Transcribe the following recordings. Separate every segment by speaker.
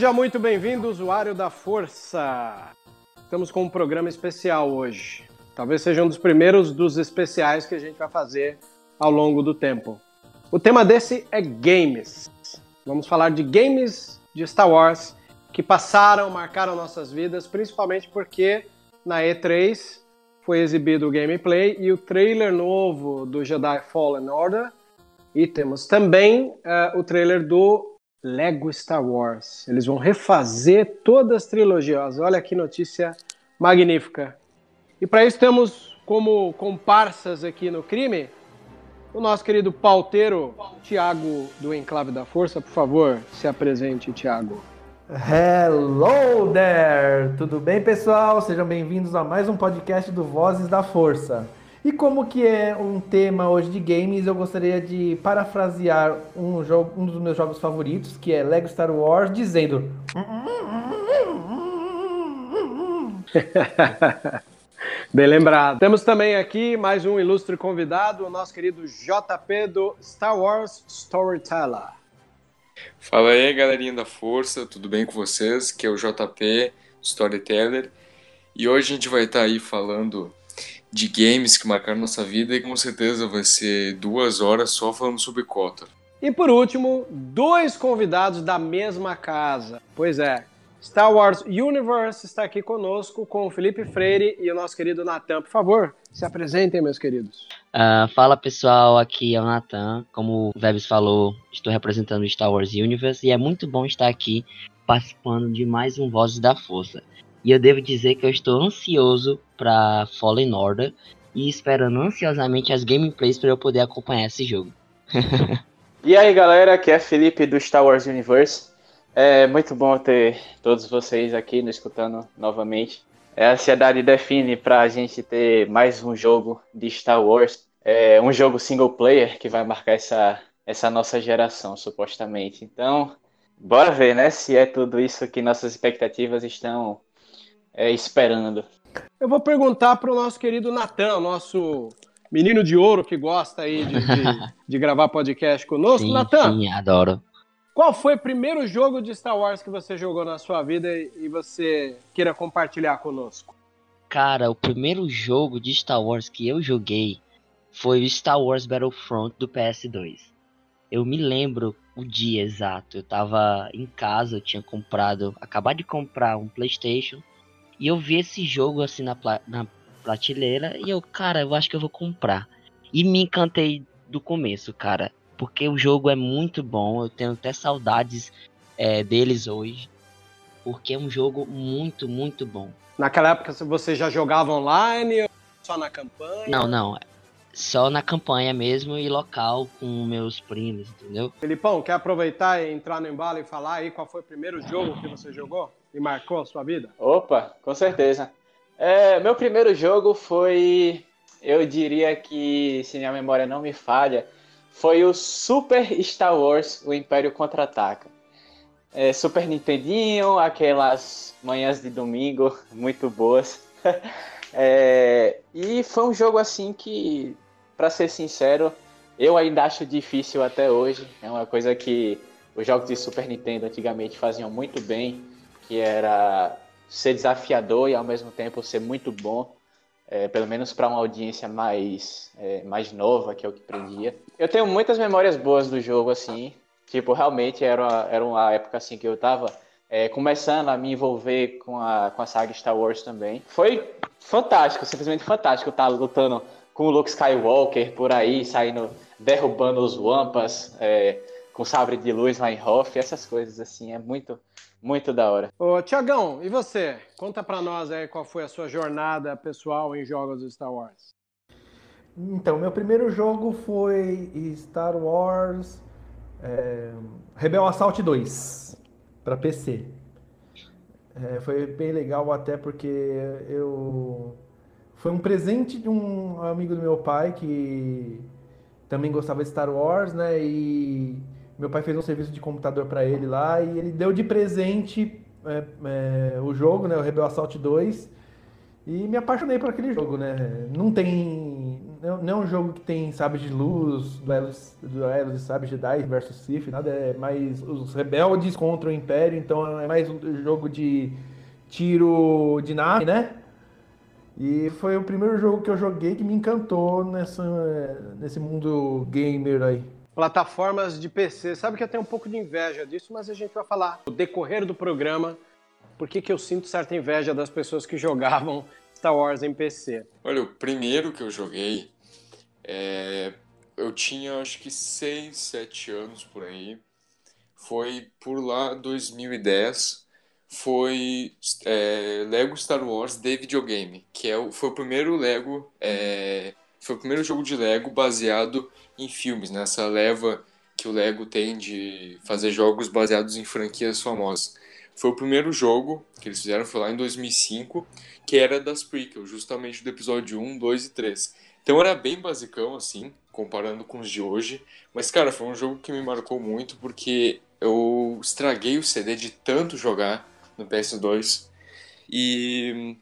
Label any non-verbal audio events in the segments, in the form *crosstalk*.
Speaker 1: Seja muito bem-vindo, usuário da Força. Estamos com um programa especial hoje. Talvez seja um dos primeiros dos especiais que a gente vai fazer ao longo do tempo. O tema desse é games. Vamos falar de games de Star Wars que passaram, marcaram nossas vidas, principalmente porque na E3 foi exibido o gameplay e o trailer novo do Jedi Fallen Order. E temos também uh, o trailer do Lego Star Wars. Eles vão refazer todas as trilogias. Olha que notícia magnífica. E para isso temos como comparsas aqui no crime o nosso querido pauteiro Tiago do Enclave da Força. Por favor, se apresente, Tiago.
Speaker 2: Hello there! Tudo bem, pessoal? Sejam bem-vindos a mais um podcast do Vozes da Força. E como que é um tema hoje de games, eu gostaria de parafrasear um, jogo, um dos meus jogos favoritos, que é Lego Star Wars, dizendo... *laughs*
Speaker 1: Bem lembrado. Temos também aqui mais um ilustre convidado, o nosso querido JP do Star Wars Storyteller.
Speaker 3: Fala aí, galerinha da Força, tudo bem com vocês? Que é o JP Storyteller. E hoje a gente vai estar aí falando de games que marcaram nossa vida e com certeza vai ser duas horas só falando sobre Kotor.
Speaker 1: E por último, dois convidados da mesma casa. Pois é, Star Wars Universe está aqui conosco com o Felipe Freire e o nosso querido Natan. Por favor, se apresentem, meus queridos.
Speaker 4: Uh, fala pessoal, aqui é o Natan. Como o Vebs falou, estou representando o Star Wars Universe e é muito bom estar aqui participando de mais um Vozes da Força. E eu devo dizer que eu estou ansioso para Fallen Order e esperando ansiosamente as gameplays para eu poder acompanhar esse jogo. *laughs*
Speaker 5: e aí galera, aqui é Felipe do Star Wars Universe. É muito bom ter todos vocês aqui nos escutando novamente. É, a ansiedade define para a gente ter mais um jogo de Star Wars, é, um jogo single player que vai marcar essa, essa nossa geração, supostamente. Então, bora ver, né, se é tudo isso que nossas expectativas estão é, esperando.
Speaker 1: Eu vou perguntar para o nosso querido Natan, nosso menino de ouro que gosta aí de, de, *laughs* de gravar podcast conosco. Natan,
Speaker 4: sim, adoro.
Speaker 1: Qual foi o primeiro jogo de Star Wars que você jogou na sua vida e você queira compartilhar conosco?
Speaker 4: Cara, o primeiro jogo de Star Wars que eu joguei foi o Star Wars Battlefront do PS2. Eu me lembro o dia exato. Eu tava em casa, eu tinha comprado, acabado de comprar um PlayStation e eu vi esse jogo assim na, na prateleira e eu, cara, eu acho que eu vou comprar. E me encantei do começo, cara porque o jogo é muito bom. Eu tenho até saudades é, deles hoje, porque é um jogo muito, muito bom.
Speaker 1: Naquela época você já jogava online ou só na campanha?
Speaker 4: Não, não. Só na campanha mesmo e local com meus primos, entendeu?
Speaker 1: Felipão, quer aproveitar e entrar no embalo e falar aí qual foi o primeiro jogo que você jogou e marcou a sua vida?
Speaker 5: Opa, com certeza. É, meu primeiro jogo foi, eu diria que, se minha memória não me falha, foi o Super Star Wars, o Império Contra-Ataca. É, Super Nintendinho, aquelas manhãs de domingo muito boas. *laughs* é, e foi um jogo assim que, para ser sincero, eu ainda acho difícil até hoje. É uma coisa que os jogos de Super Nintendo antigamente faziam muito bem, que era ser desafiador e ao mesmo tempo ser muito bom é, pelo menos para uma audiência mais, é, mais nova, que é o que prendia. Eu tenho muitas memórias boas do jogo, assim, tipo, realmente era uma, era uma época, assim, que eu tava é, começando a me envolver com a, com a saga Star Wars também. Foi fantástico, simplesmente fantástico estar tá lutando com o Luke Skywalker por aí, saindo, derrubando os Wampas, é, com sabre de luz lá em Hoth, essas coisas, assim, é muito muito da hora.
Speaker 1: Ô, Tiagão, e você? Conta pra nós aí qual foi a sua jornada pessoal em jogos do Star Wars.
Speaker 2: Então, meu primeiro jogo foi Star Wars é, Rebel Assault 2 para PC. É, foi bem legal até porque eu foi um presente de um amigo do meu pai que também gostava de Star Wars, né? E meu pai fez um serviço de computador para ele lá e ele deu de presente é, é, o jogo, né? O Rebel Assault 2. E me apaixonei por aquele jogo, né? Não tem. Não é um jogo que tem sabres de luz, duelos, duelos de sabres Jedi versus Sith, nada. É mais os rebeldes contra o Império, então é mais um jogo de tiro de nave, né? E foi o primeiro jogo que eu joguei que me encantou nessa, nesse mundo gamer aí.
Speaker 1: Plataformas de PC. Sabe que eu tenho um pouco de inveja disso, mas a gente vai falar no decorrer do programa por que, que eu sinto certa inveja das pessoas que *laughs* jogavam Star Wars em PC.
Speaker 3: Olha, o primeiro que eu joguei, é... eu tinha acho que 6, 7 anos por aí. Foi por lá 2010 foi é, Lego Star Wars de videogame, que é o, foi o primeiro Lego, é, foi o primeiro jogo de Lego baseado em filmes, nessa né? leva que o Lego tem de fazer jogos baseados em franquias famosas. Foi o primeiro jogo que eles fizeram, foi lá em 2005, que era das prequels, justamente do episódio 1, 2 e 3. Então era bem basicão, assim, comparando com os de hoje. Mas, cara, foi um jogo que me marcou muito porque eu estraguei o CD de tanto jogar no PS2. E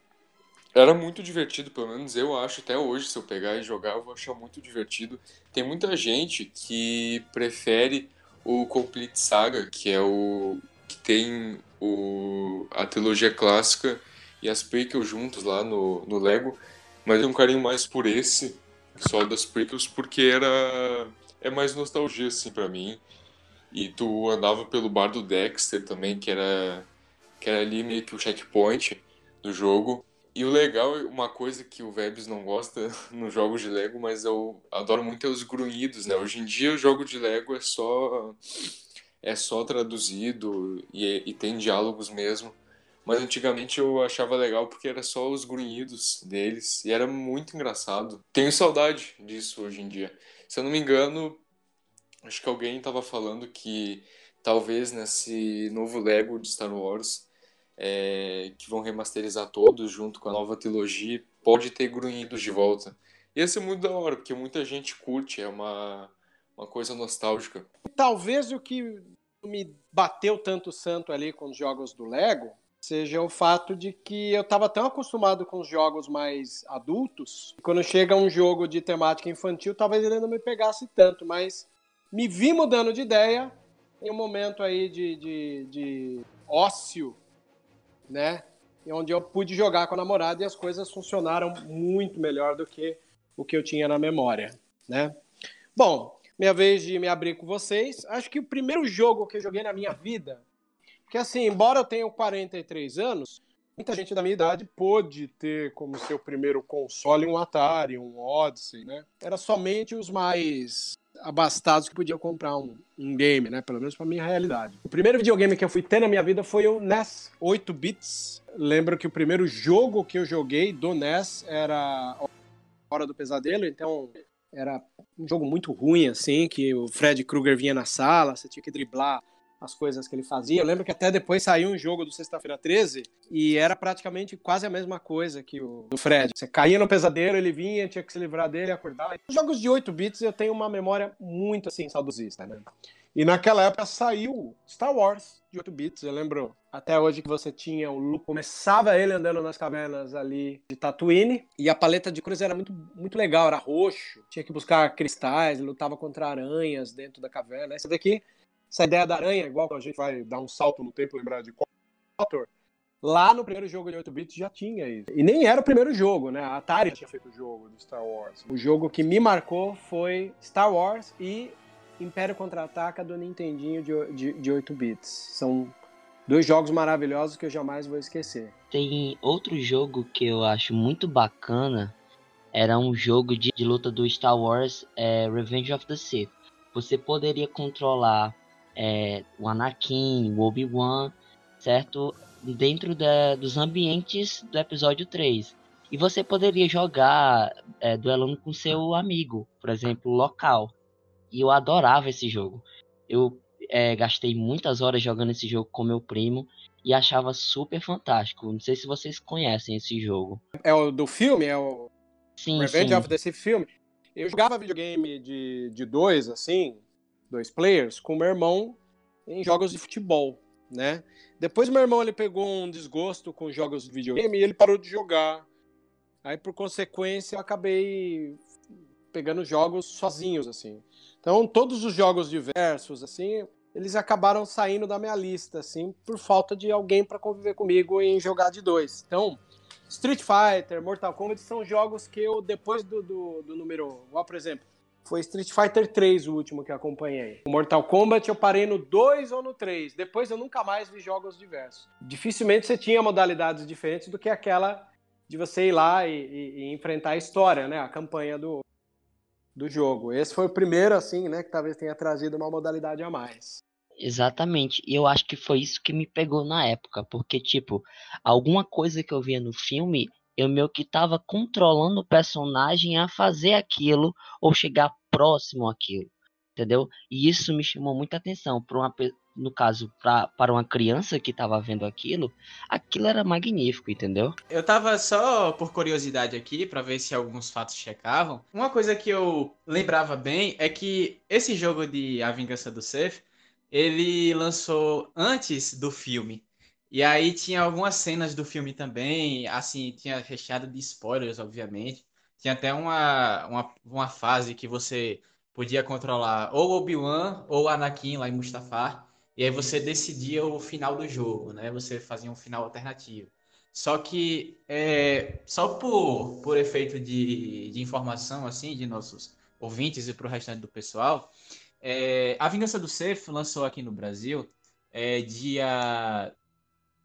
Speaker 3: era muito divertido, pelo menos eu acho, até hoje, se eu pegar e jogar, eu vou achar muito divertido. Tem muita gente que prefere o Complete Saga, que é o que tem o, a trilogia clássica e as prequels juntos lá no, no Lego, mas é um carinho mais por esse, só das prequels, porque era é mais nostalgia assim para mim. E tu andava pelo bar do Dexter também, que era que era ali meio que o checkpoint do jogo. E o legal, uma coisa que o Vebs não gosta *laughs* nos jogos de Lego, mas eu adoro muito é os grunhidos, né? Hoje em dia o jogo de Lego é só é só traduzido e, e tem diálogos mesmo. Mas antigamente eu achava legal porque era só os grunhidos deles e era muito engraçado. Tenho saudade disso hoje em dia. Se eu não me engano, acho que alguém estava falando que talvez nesse novo Lego de Star Wars é, que vão remasterizar todos junto com a nova trilogia, pode ter grunhidos de volta. Ia ser muito da hora, porque muita gente curte, é uma, uma coisa nostálgica.
Speaker 1: Talvez o que me bateu tanto santo ali com os jogos do Lego seja o fato de que eu estava tão acostumado com os jogos mais adultos, quando chega um jogo de temática infantil, talvez ele não me pegasse tanto, mas me vi mudando de ideia em um momento aí de, de, de ócio né? Onde eu pude jogar com a namorada e as coisas funcionaram muito melhor do que o que eu tinha na memória, né? Bom, minha vez de me abrir com vocês. Acho que o primeiro jogo que eu joguei na minha vida, porque assim, embora eu tenha 43 anos, muita gente da minha idade pôde ter como seu primeiro console um Atari, um Odyssey, né? Era somente os mais abastados que podiam comprar um, um game, né? Pelo menos para minha realidade. O primeiro videogame que eu fui ter na minha vida foi o NES 8 bits. Lembro que o primeiro jogo que eu joguei do NES era Hora do Pesadelo, então era um jogo muito ruim assim, que o Fred Krueger vinha na sala, você tinha que driblar as coisas que ele fazia. Eu lembro que até depois saiu um jogo do Sexta-feira 13 e era praticamente quase a mesma coisa que o do Fred. Você caía no pesadelo, ele vinha, tinha que se livrar dele, acordar. Os jogos de 8 bits eu tenho uma memória muito assim saudosista, né? E naquela época saiu Star Wars de 8 bits. Eu lembro até hoje que você tinha o Luke, começava ele andando nas cavernas ali de Tatooine, e a paleta de cores era muito, muito legal, era roxo, tinha que buscar cristais, lutava contra aranhas dentro da caverna. Esse daqui essa ideia da aranha, igual a gente vai dar um salto no tempo, lembrar de Kotor, lá no primeiro jogo de 8 bits já tinha isso. E nem era o primeiro jogo, né? A Atari tinha feito o jogo de Star Wars. O jogo que me marcou foi Star Wars e Império Contra-Ataca do Nintendinho de, de, de 8 bits. São dois jogos maravilhosos que eu jamais vou esquecer.
Speaker 4: Tem outro jogo que eu acho muito bacana, era um jogo de, de luta do Star Wars, é, Revenge of the Sith. Você poderia controlar é, o Anakin, o Obi-Wan, certo? Dentro da, dos ambientes do episódio 3. E você poderia jogar é, duelando com seu amigo, por exemplo, local. E eu adorava esse jogo. Eu é, gastei muitas horas jogando esse jogo com meu primo e achava super fantástico. Não sei se vocês conhecem esse jogo.
Speaker 1: É o do filme? É o
Speaker 4: Sim,
Speaker 1: Revenge
Speaker 4: sim.
Speaker 1: of the Sith filme? Eu jogava videogame de, de dois, assim, dois players, com meu irmão em jogos de futebol, né? Depois meu irmão ele pegou um desgosto com jogos de videogame e ele parou de jogar. Aí, por consequência, eu acabei pegando jogos sozinhos, assim. Então, todos os jogos diversos, assim, eles acabaram saindo da minha lista, assim, por falta de alguém para conviver comigo em jogar de dois. Então, Street Fighter, Mortal Kombat são jogos que eu, depois do, do, do número. Igual, por exemplo, foi Street Fighter 3 o último que acompanhei. O Mortal Kombat eu parei no 2 ou no 3. Depois eu nunca mais vi jogos diversos. Dificilmente você tinha modalidades diferentes do que aquela de você ir lá e, e, e enfrentar a história, né? A campanha do, do jogo. Esse foi o primeiro, assim, né? Que talvez tenha trazido uma modalidade a mais.
Speaker 4: Exatamente. E eu acho que foi isso que me pegou na época. Porque, tipo, alguma coisa que eu via no filme, eu meio que tava controlando o personagem a fazer aquilo ou chegar próximo àquilo. Entendeu? E isso me chamou muita atenção. Pra uma, no caso, pra, para uma criança que tava vendo aquilo, aquilo era magnífico, entendeu?
Speaker 5: Eu tava só por curiosidade aqui, pra ver se alguns fatos checavam. Uma coisa que eu lembrava bem é que esse jogo de A Vingança do Sith, ele lançou antes do filme. E aí tinha algumas cenas do filme também, assim, tinha recheado de spoilers, obviamente. Tinha até uma, uma, uma fase que você podia controlar ou Obi-Wan ou Anakin lá em Mustafar. E aí você decidia o final do jogo, né? Você fazia um final alternativo. Só que, é, só por, por efeito de, de informação, assim, de nossos ouvintes e para o restante do pessoal, é, A Vingança do Sith lançou aqui no Brasil é, dia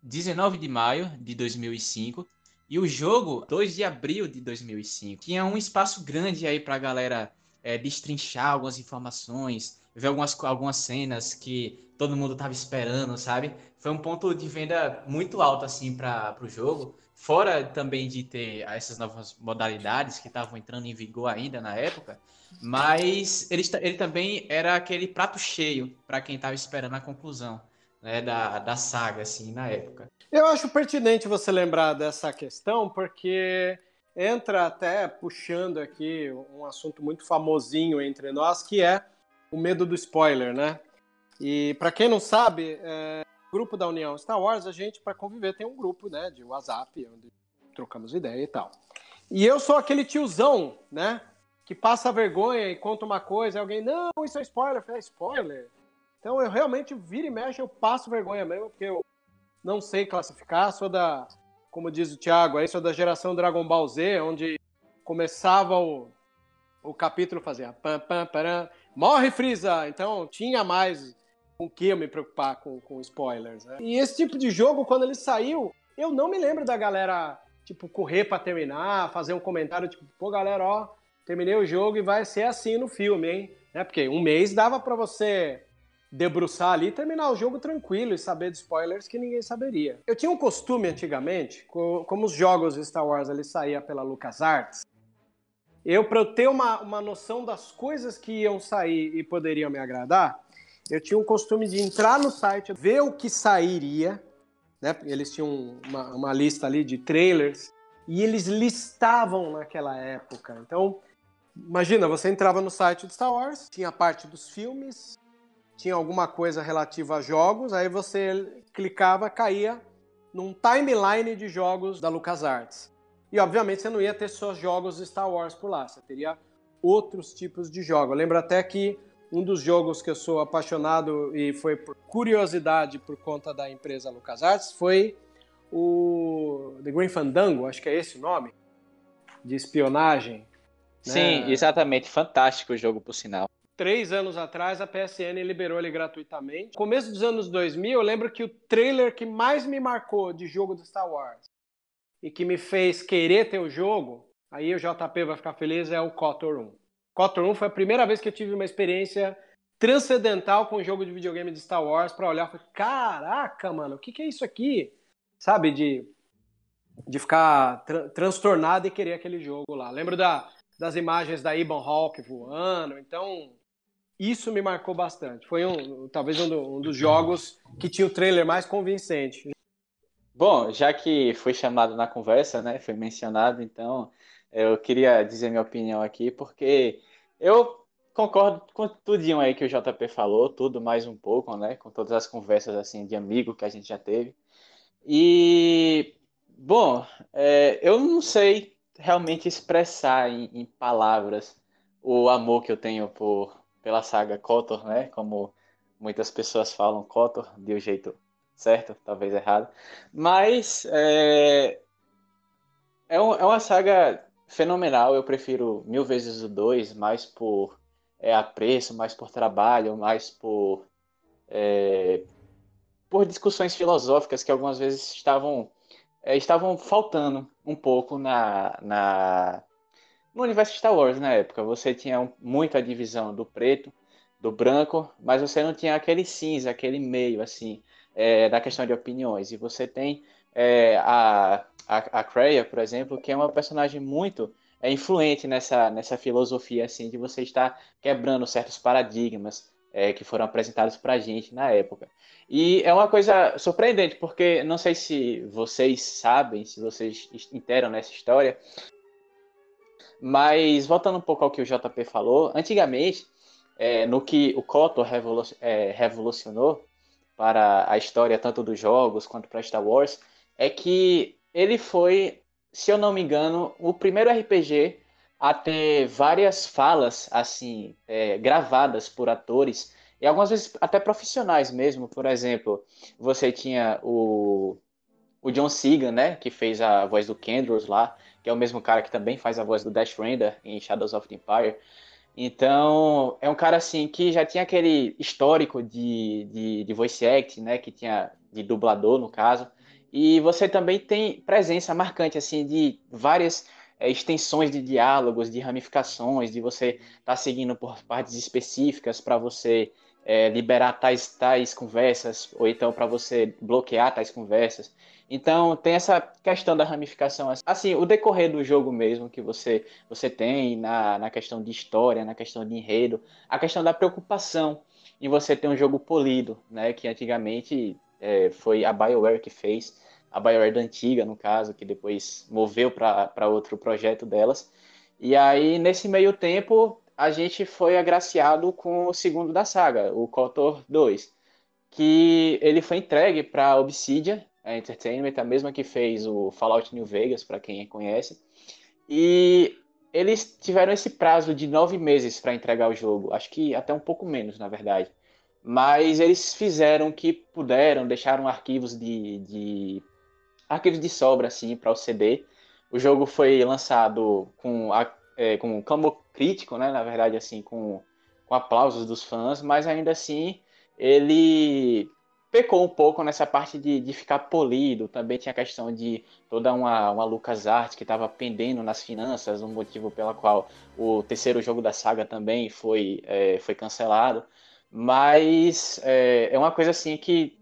Speaker 5: 19 de maio de 2005 e o jogo 2 de abril de 2005. Tinha um espaço grande aí para a galera é, destrinchar algumas informações, ver algumas, algumas cenas que todo mundo tava esperando, sabe? Foi um ponto de venda muito alto, assim, para o jogo. Fora também de ter essas novas modalidades que estavam entrando em vigor ainda na época, mas ele, ele também era aquele prato cheio para quem tava esperando a conclusão né, da, da saga, assim, na época.
Speaker 1: Eu acho pertinente você lembrar dessa questão, porque entra até puxando aqui um assunto muito famosinho entre nós, que é o medo do spoiler, né? E para quem não sabe, é, grupo da União Star Wars, a gente, para conviver, tem um grupo né, de WhatsApp, onde trocamos ideia e tal. E eu sou aquele tiozão, né? Que passa vergonha e conta uma coisa, e alguém, não, isso é spoiler. Eu falei, é spoiler? Então eu realmente vira e mexe, eu passo vergonha mesmo, porque eu não sei classificar, sou da, como diz o Thiago, aí sou da geração Dragon Ball Z, onde começava o, o capítulo fazia pam, pam, param, morre Freeza! Então tinha mais com que eu me preocupar com, com spoilers, né? E esse tipo de jogo, quando ele saiu, eu não me lembro da galera, tipo, correr pra terminar, fazer um comentário, tipo, pô, galera, ó, terminei o jogo e vai ser assim no filme, hein? Né? Porque um mês dava pra você debruçar ali e terminar o jogo tranquilo e saber de spoilers que ninguém saberia. Eu tinha um costume antigamente, como os jogos de Star Wars ali saía pela LucasArts, eu, para eu ter uma, uma noção das coisas que iam sair e poderiam me agradar, eu tinha um costume de entrar no site, ver o que sairia, né? Eles tinham uma, uma lista ali de trailers e eles listavam naquela época. Então, imagina, você entrava no site de Star Wars, tinha a parte dos filmes, tinha alguma coisa relativa a jogos, aí você clicava, caía num timeline de jogos da LucasArts. E obviamente você não ia ter só jogos Star Wars por lá, você teria outros tipos de jogos. Eu lembro até que um dos jogos que eu sou apaixonado e foi por curiosidade por conta da empresa LucasArts foi o The Green Fandango, acho que é esse o nome, de espionagem.
Speaker 6: Sim,
Speaker 1: né?
Speaker 6: exatamente. Fantástico o jogo, por sinal.
Speaker 1: Três anos atrás, a PSN liberou ele gratuitamente. Começo dos anos 2000, eu lembro que o trailer que mais me marcou de jogo do Star Wars e que me fez querer ter o jogo, aí o JP vai ficar feliz, é o KOTOR 1. KOTOR 1 foi a primeira vez que eu tive uma experiência transcendental com um jogo de videogame de Star Wars para olhar e falar, caraca, mano, o que, que é isso aqui? Sabe, de de ficar tra transtornado e querer aquele jogo lá. Lembro da, das imagens da Ibon Hawk voando, então isso me marcou bastante. Foi um, talvez um, do, um dos jogos que tinha o trailer mais convincente.
Speaker 5: Bom, já que foi chamado na conversa, né, foi mencionado, então eu queria dizer minha opinião aqui, porque eu concordo com tudinho aí que o JP falou, tudo mais um pouco, né, com todas as conversas assim de amigo que a gente já teve. E, bom, é, eu não sei realmente expressar em, em, palavras o amor que eu tenho por, pela saga KOTOR, né, como muitas pessoas falam KOTOR de um jeito certo, talvez errado. Mas é, é, um, é uma saga fenomenal. Eu prefiro mil vezes o 2, mais por é, apreço, mais por trabalho, mais por, é, por discussões filosóficas que algumas vezes estavam, é, estavam faltando um pouco na, na, no universo Star Wars na época. Você tinha muito a divisão do preto, do branco, mas você não tinha aquele cinza, aquele meio, assim é, da questão de opiniões. E você tem é, a, a, a Kreia, por exemplo, que é uma personagem muito é, influente nessa, nessa filosofia assim de você estar quebrando certos paradigmas é, que foram apresentados para gente na época. E é uma coisa surpreendente, porque não sei se vocês sabem, se vocês interam nessa história, mas voltando um pouco ao que o JP falou, antigamente, é, no que o Kotor é, revolucionou, para a história tanto dos jogos quanto para Star Wars é que ele foi, se eu não me engano, o primeiro RPG a ter várias falas assim é, gravadas por atores e algumas vezes até profissionais mesmo. Por exemplo, você tinha o, o John Segan, né, que fez a voz do Kendros lá, que é o mesmo cara que também faz a voz do Dash Render em Shadows of the Empire. Então, é um cara assim que já tinha aquele histórico de, de, de voice act, né? Que tinha de dublador, no caso. E você também tem presença marcante, assim, de várias é, extensões de diálogos, de ramificações, de você estar tá seguindo por partes específicas para você é, liberar tais, tais conversas, ou então para você bloquear tais conversas. Então tem essa questão da ramificação. Assim, o decorrer do jogo mesmo que você, você tem na, na questão de história, na questão de enredo, a questão da preocupação em você ter um jogo polido, né? Que antigamente é, foi a BioWare que fez, a BioWare da antiga, no caso, que depois moveu para outro projeto delas. E aí, nesse meio tempo, a gente foi agraciado com o segundo da saga, o KOTOR 2, que ele foi entregue para Obsidian, Entertainment, a mesma que fez o Fallout New Vegas, para quem conhece. E eles tiveram esse prazo de nove meses para entregar o jogo, acho que até um pouco menos, na verdade. Mas eles fizeram o que puderam, deixaram arquivos de, de arquivos de sobra assim para o CD. O jogo foi lançado com a, é, com campo crítico, né? Na verdade, assim, com, com aplausos dos fãs, mas ainda assim ele pecou um pouco nessa parte de, de ficar polido. Também tinha a questão de toda uma, uma LucasArts que estava pendendo nas finanças, um motivo pela qual o terceiro jogo da saga também foi, é, foi cancelado. Mas é, é uma coisa assim que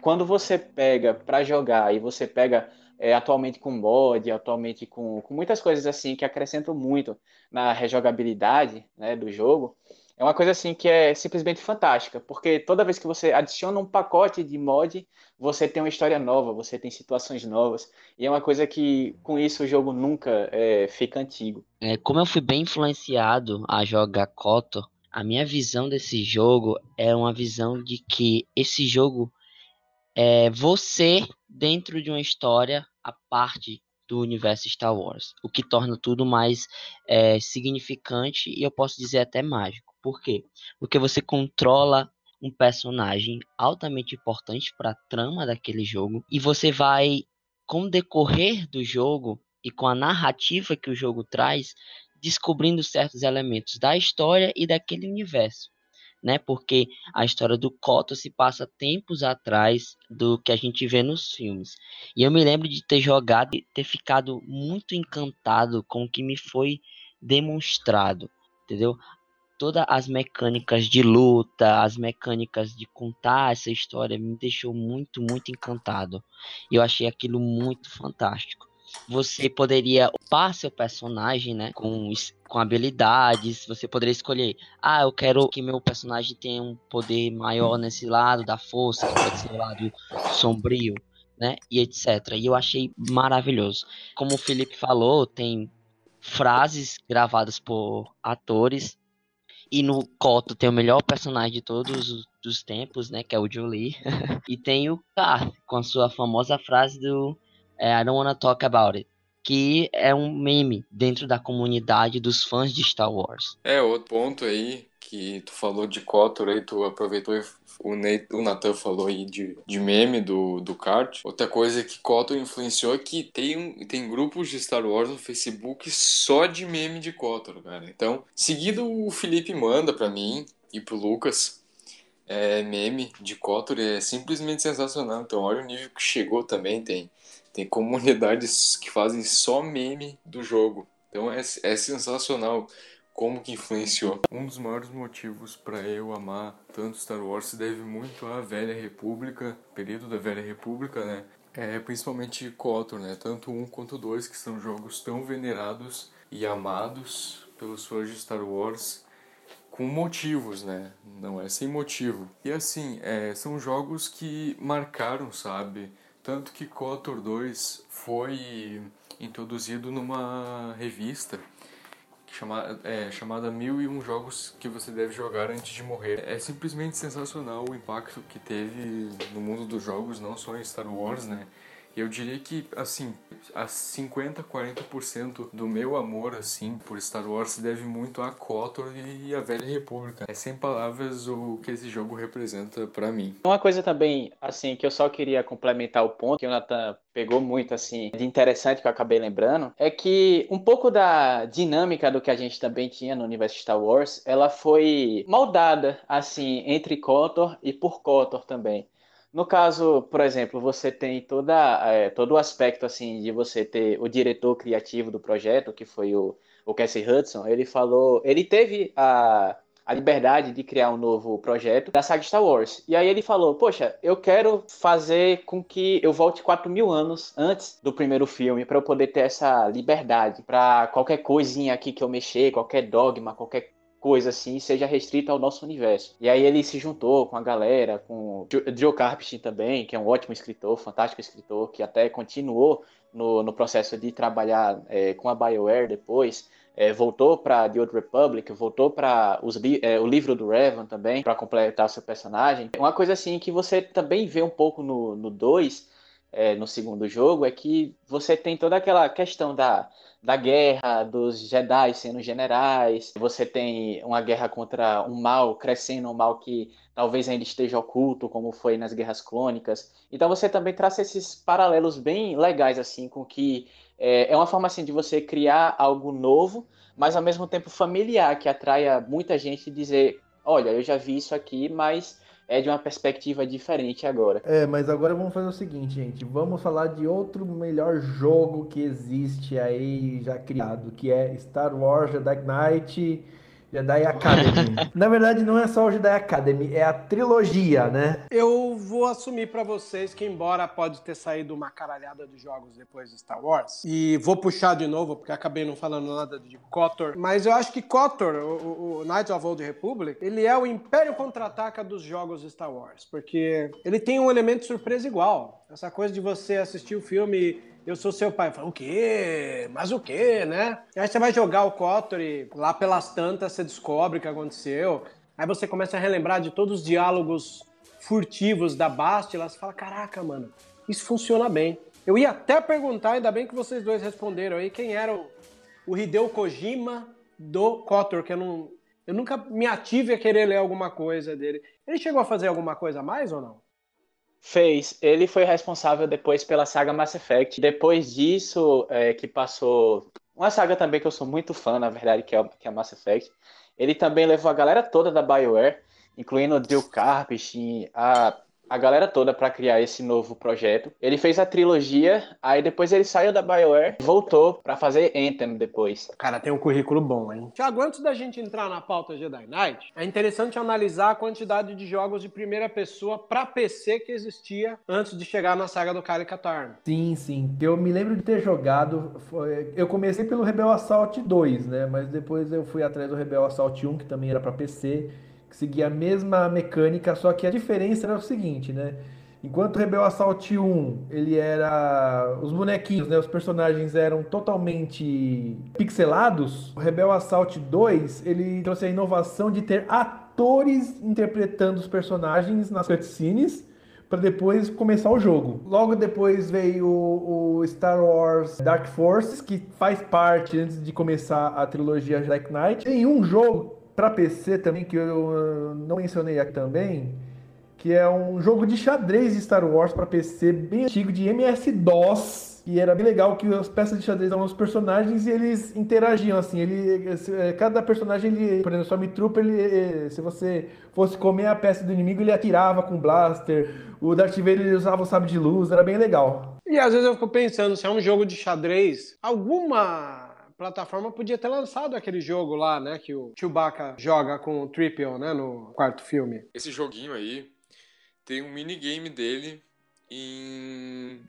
Speaker 5: quando você pega para jogar e você pega é, atualmente com mod, atualmente com, com muitas coisas assim que acrescentam muito na rejogabilidade né, do jogo, é uma coisa assim que é simplesmente fantástica, porque toda vez que você adiciona um pacote de mod, você tem uma história nova, você tem situações novas, e é uma coisa que com isso o jogo nunca é, fica antigo.
Speaker 4: É, como eu fui bem influenciado a jogar Kotor, a minha visão desse jogo é uma visão de que esse jogo é você dentro de uma história a parte do universo Star Wars, o que torna tudo mais é, significante e eu posso dizer até mágico. Por quê? Porque você controla um personagem altamente importante para a trama daquele jogo e você vai, com o decorrer do jogo e com a narrativa que o jogo traz, descobrindo certos elementos da história e daquele universo. Né? Porque a história do Koto se passa tempos atrás do que a gente vê nos filmes. E eu me lembro de ter jogado e ter ficado muito encantado com o que me foi demonstrado, entendeu? todas as mecânicas de luta, as mecânicas de contar essa história me deixou muito, muito encantado. E eu achei aquilo muito fantástico. Você poderia upar seu personagem, né? Com, com habilidades. Você poderia escolher. Ah, eu quero que meu personagem tenha um poder maior nesse lado da força, que pode ser o lado sombrio, né? E etc. E eu achei maravilhoso. Como o Felipe falou, tem frases gravadas por atores. E no Koto tem o melhor personagem de todos os tempos, né? Que é o Jolie. *laughs* e tem o K, com a sua famosa frase do é, I don't wanna talk about it. Que é um meme dentro da comunidade dos fãs de Star Wars.
Speaker 3: É, outro ponto aí que tu falou de Kotor aí, tu aproveitou e o, o Nathan falou aí de, de meme do, do kart. Outra coisa que Kotor influenciou é que tem, tem grupos de Star Wars no Facebook só de meme de Kotor, cara. Então, seguido o Felipe manda pra mim e pro Lucas é, meme de Kotor é simplesmente sensacional. Então, olha o nível que chegou também. Tem tem comunidades que fazem só meme do jogo. Então é, é sensacional como que influenciou. Um dos maiores motivos para eu amar tanto Star Wars se deve muito à Velha República, período da Velha República, né? É principalmente KOTOR, né? Tanto um quanto dois, que são jogos tão venerados e amados pelos fãs de Star Wars com motivos, né? Não é sem motivo. E assim, é, são jogos que marcaram, sabe? Tanto que KOTOR 2 foi introduzido numa revista chama, é, chamada Mil e Um Jogos que você deve jogar antes de morrer. É simplesmente sensacional o impacto que teve no mundo dos jogos, não só em Star Wars, né? Eu diria que, assim, a 50, 40% do meu amor, assim, por Star Wars se deve muito a KOTOR e a Velha República. É sem palavras o que esse jogo representa para mim.
Speaker 5: Uma coisa também, assim, que eu só queria complementar o ponto que o Nathan pegou muito, assim, de interessante que eu acabei lembrando, é que um pouco da dinâmica do que a gente também tinha no universo Star Wars, ela foi moldada, assim, entre KOTOR e por KOTOR também. No caso, por exemplo, você tem toda, é, todo o aspecto assim de você ter o diretor criativo do projeto, que foi o, o Cassie Hudson, ele falou, ele teve a, a liberdade de criar um novo projeto da saga Star Wars. E aí ele falou, poxa, eu quero fazer com que eu volte 4 mil anos antes do primeiro filme, para eu poder ter essa liberdade, para qualquer coisinha aqui que eu mexer, qualquer dogma, qualquer coisa assim seja restrita ao nosso universo. E aí ele se juntou com a galera, com Joe Carpenter também, que é um ótimo escritor, fantástico escritor, que até continuou no, no processo de trabalhar é, com a BioWare depois. É, voltou para The Old Republic, voltou para é, o livro do Revan também, para completar seu personagem. Uma coisa assim que você também vê um pouco no 2, é, no segundo jogo, é que você tem toda aquela questão da da guerra, dos Jedi sendo generais. Você tem uma guerra contra um mal crescendo, um mal que talvez ainda esteja oculto, como foi nas guerras clônicas. Então você também traça esses paralelos bem legais assim com que é, é uma forma assim de você criar algo novo, mas ao mesmo tempo familiar que atraia muita gente e dizer, olha, eu já vi isso aqui, mas é de uma perspectiva diferente agora.
Speaker 2: É, mas agora vamos fazer o seguinte, gente. Vamos falar de outro melhor jogo que existe aí já criado, que é Star Wars Jedi Knight Jedi Academy. *laughs* Na verdade, não é só o Jedi Academy, é a trilogia, né?
Speaker 1: Eu vou assumir para vocês que, embora pode ter saído uma caralhada de jogos depois de Star Wars, e vou puxar de novo, porque acabei não falando nada de KOTOR, mas eu acho que KOTOR, o, o Knights of Old Republic, ele é o Império Contra-Ataca dos jogos Star Wars, porque ele tem um elemento de surpresa igual. Essa coisa de você assistir o filme eu sou seu pai. Fala, o quê? Mas o quê, né? Aí você vai jogar o e lá pelas tantas você descobre o que aconteceu. Aí você começa a relembrar de todos os diálogos furtivos da Bastila. Você fala, caraca, mano, isso funciona bem. Eu ia até perguntar, ainda bem que vocês dois responderam aí, quem era o, o Hideo Kojima do Kotor, que eu não... Eu nunca me ative a querer ler alguma coisa dele. Ele chegou a fazer alguma coisa a mais ou não?
Speaker 5: Fez. Ele foi responsável depois pela saga Mass Effect. Depois disso, é, que passou. Uma saga também que eu sou muito fã, na verdade, que é, que é a Mass Effect. Ele também levou a galera toda da BioWare, incluindo o Jill Carpich, a a galera toda para criar esse novo projeto. Ele fez a trilogia, aí depois ele saiu da BioWare, voltou para fazer Anthem depois.
Speaker 1: Cara, tem um currículo bom, hein? Tiago, antes da gente entrar na pauta Jedi Knight, é interessante analisar a quantidade de jogos de primeira pessoa para PC que existia antes de chegar na saga do Kali Katarn.
Speaker 2: Sim, sim. Eu me lembro de ter jogado. Foi... Eu comecei pelo Rebel Assault 2, né? Mas depois eu fui atrás do Rebel Assault 1, que também era para PC que seguia a mesma mecânica, só que a diferença era o seguinte, né? Enquanto Rebel Assault 1, ele era. Os bonequinhos, né? Os personagens eram totalmente pixelados. O Rebel Assault 2, ele trouxe a inovação de ter atores interpretando os personagens nas cutscenes para depois começar o jogo. Logo depois veio o, Star Wars Dark Forces, que faz parte antes de começar a trilogia Black Knight. Tem um jogo para PC também, que eu não mencionei aqui também, que é um jogo de xadrez de Star Wars para PC bem antigo, de MS-DOS. E era bem legal que as peças de xadrez eram os personagens e eles interagiam, assim. Ele, cada personagem, ele, por exemplo, o Stormtrooper, ele, se você fosse comer a peça do inimigo, ele atirava com blaster. O Darth Vader ele usava o sabre de luz, era bem legal.
Speaker 1: E às vezes eu fico pensando, se é um jogo de xadrez, alguma plataforma podia ter lançado aquele jogo lá, né? Que o Chewbacca joga com o Triple, né? No quarto filme.
Speaker 3: Esse joguinho aí tem um minigame dele em...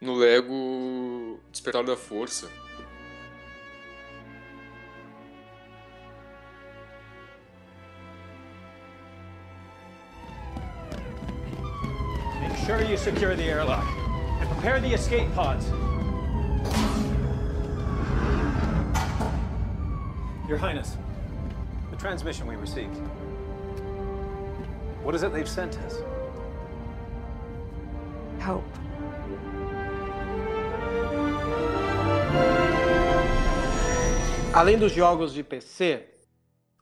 Speaker 3: no Lego Despertar da Força.
Speaker 7: Make sure you secure the airlock and prepare the escape pods. Your Highness, the transmission we received. What is it they've sent us?
Speaker 8: Hope.
Speaker 1: Além dos jogos de PC,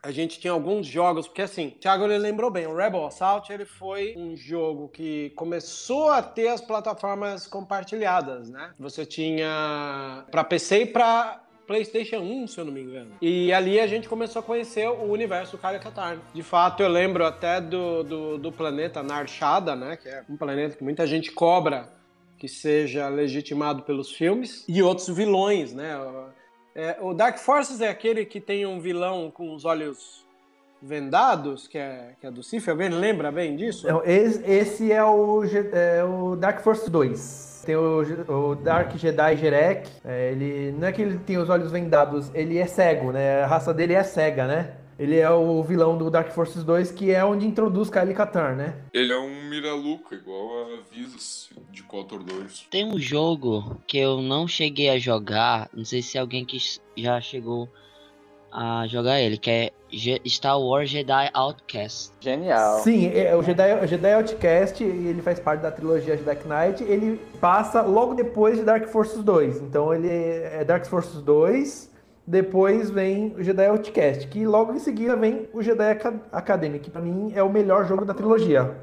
Speaker 1: a gente tinha alguns jogos, porque assim, Thiago ele lembrou bem, o Rebel Assault ele foi um jogo que começou a ter as plataformas compartilhadas, né? Você tinha para PC e para PlayStation 1, se eu não me engano. E ali a gente começou a conhecer o universo Kaya Katarn. De fato, eu lembro até do, do, do planeta Narshada, né? Que é um planeta que muita gente cobra que seja legitimado pelos filmes. E outros vilões, né? É, o Dark Forces é aquele que tem um vilão com os olhos vendados, que é, que é do Sif. Alguém lembra bem disso?
Speaker 2: Esse, esse é, o, é o Dark Force 2. Tem o, o Dark Jedi Jerek. É, ele não é que ele tem os olhos vendados, ele é cego, né? A raça dele é cega, né? Ele é o vilão do Dark Forces 2, que é onde introduz Kylie Katarn, né?
Speaker 3: Ele é um Miraluca, igual a Visas de Kotor 2.
Speaker 4: Tem um jogo que eu não cheguei a jogar, não sei se alguém que já chegou a jogar ele, que é Star Wars Jedi Outcast.
Speaker 5: Genial.
Speaker 2: Sim, é, o Jedi, o Jedi Outcast, ele faz parte da trilogia Jedi Knight, ele passa logo depois de Dark Forces 2. Então ele é Dark Forces 2, depois vem o Jedi Outcast, que logo em seguida vem o Jedi Academy, que pra mim é o melhor jogo da trilogia.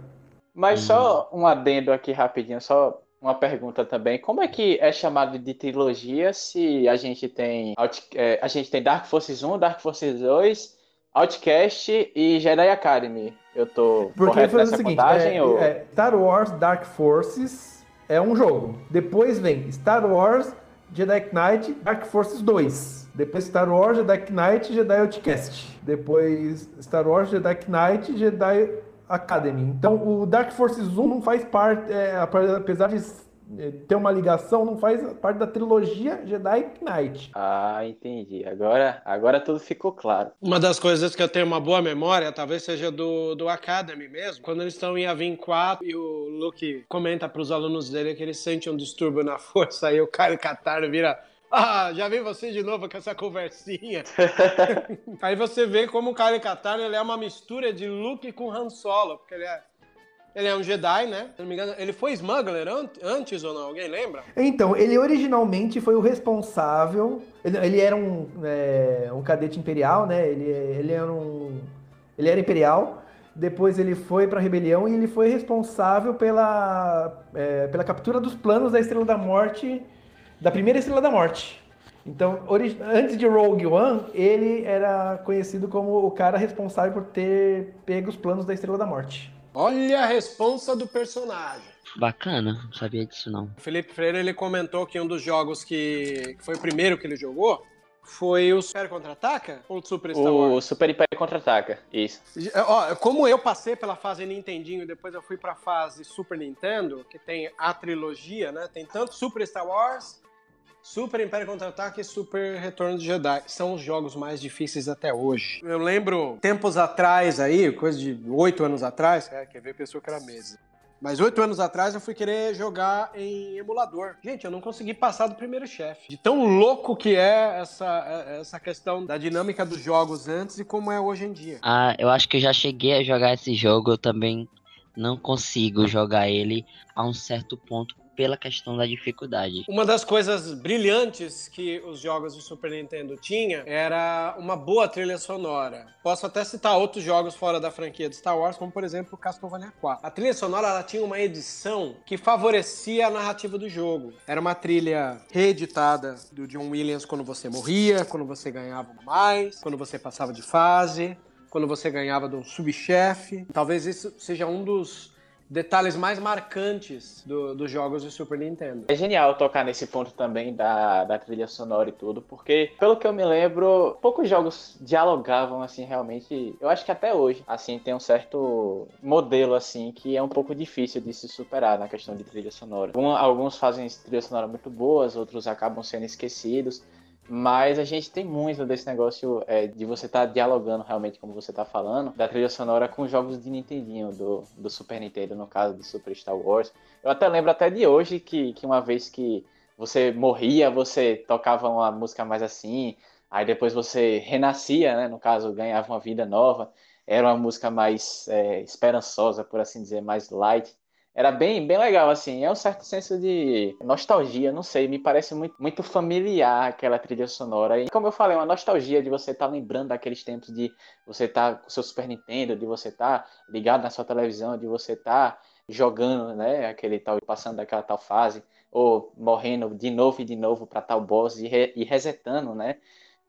Speaker 5: Mas só um adendo aqui rapidinho, só uma pergunta também. Como é que é chamado de trilogia se a gente tem é, a gente tem Dark Forces 1, Dark Forces 2 Outcast e Jedi Academy. Eu tô
Speaker 2: Porque
Speaker 5: correto nessa
Speaker 2: seguinte,
Speaker 5: contagem?
Speaker 2: É,
Speaker 5: ou...
Speaker 2: é, Star Wars Dark Forces é um jogo. Depois vem Star Wars Jedi Knight Dark Forces 2. Depois Star Wars Jedi Knight Jedi Outcast. Depois Star Wars Jedi Knight Jedi Academy. Então o Dark Forces 1 não faz parte, é, apesar de é, ter uma ligação, não faz parte da trilogia Jedi Knight.
Speaker 5: Ah, entendi. Agora, agora tudo ficou claro.
Speaker 1: Uma das coisas que eu tenho uma boa memória, talvez seja do, do Academy mesmo, quando eles estão em Avin 4 e o Luke comenta para os alunos dele que ele sente um distúrbio na força, aí o cara Catar vira *laughs* ah, já vi você de novo com essa conversinha. *laughs* Aí você vê como o Kyle Katarn ele é uma mistura de Luke com Han Solo, porque ele é ele é um Jedi, né? Se não me engano, ele foi smuggler antes ou não? Alguém lembra?
Speaker 2: Então, ele originalmente foi o responsável. Ele, ele era um, é, um cadete imperial, né? Ele, ele era um. Ele era imperial. Depois ele foi para a rebelião e ele foi responsável pela, é, pela captura dos planos da Estrela da Morte, da primeira Estrela da Morte. Então, antes de Rogue One, ele era conhecido como o cara responsável por ter pego os planos da Estrela da Morte.
Speaker 1: Olha a responsa do personagem.
Speaker 4: Bacana, não sabia disso não.
Speaker 1: O Felipe Freire ele comentou que um dos jogos que, que foi o primeiro que ele jogou foi o Super Contra-Ataca ou o Super Star
Speaker 5: O
Speaker 1: Wars?
Speaker 5: Super Império Contra-Ataca, isso.
Speaker 1: Ó, como eu passei pela fase Nintendinho e depois eu fui pra fase Super Nintendo, que tem a trilogia, né? Tem tanto Super Star Wars, Super Império Contra-Ataque e Super Retorno de Jedi. São os jogos mais difíceis até hoje. Eu lembro tempos atrás aí, coisa de oito anos atrás, é, quer ver pessoa que era mesa. Mas oito anos atrás eu fui querer jogar em emulador. Gente, eu não consegui passar do primeiro chefe. De tão louco que é essa, essa questão da dinâmica dos jogos antes e como é hoje em dia.
Speaker 4: Ah, eu acho que eu já cheguei a jogar esse jogo, eu também não consigo jogar ele a um certo ponto pela questão da dificuldade.
Speaker 1: Uma das coisas brilhantes que os jogos do Super Nintendo tinha era uma boa trilha sonora. Posso até citar outros jogos fora da franquia de Star Wars, como por exemplo Castlevania 4. A trilha sonora ela tinha uma edição que favorecia a narrativa do jogo. Era uma trilha reeditada do John Williams quando você morria, quando você ganhava mais, quando você passava de fase, quando você ganhava de um subchefe. Talvez isso seja um dos detalhes mais marcantes do- dos jogos do Super Nintendo.
Speaker 5: É genial tocar nesse ponto também da, da trilha sonora e tudo, porque, pelo que eu me lembro, poucos jogos dialogavam, assim, realmente. Eu acho que até hoje, assim, tem um certo modelo, assim, que é um pouco difícil de se superar na questão de trilha sonora. Alguns fazem trilha sonora muito boas, outros acabam sendo esquecidos. Mas a gente tem muito desse negócio é, de você estar dialogando realmente, como você está falando, da trilha sonora com jogos de Nintendinho, do, do Super Nintendo, no caso do Super Star Wars. Eu até lembro até de hoje que, que uma vez que você morria, você tocava uma música mais assim, aí depois você renascia, né? No caso, ganhava uma vida nova. Era uma música mais é, esperançosa, por assim dizer, mais light. Era bem, bem legal, assim. É um certo senso de nostalgia, não sei, me parece muito, muito familiar aquela trilha sonora. E como eu falei, uma nostalgia de você estar lembrando daqueles tempos de você estar com o seu Super Nintendo, de você estar ligado na sua televisão, de você estar jogando, né, aquele tal, passando daquela tal fase, ou morrendo de novo e de novo para tal boss e, re- e resetando, né,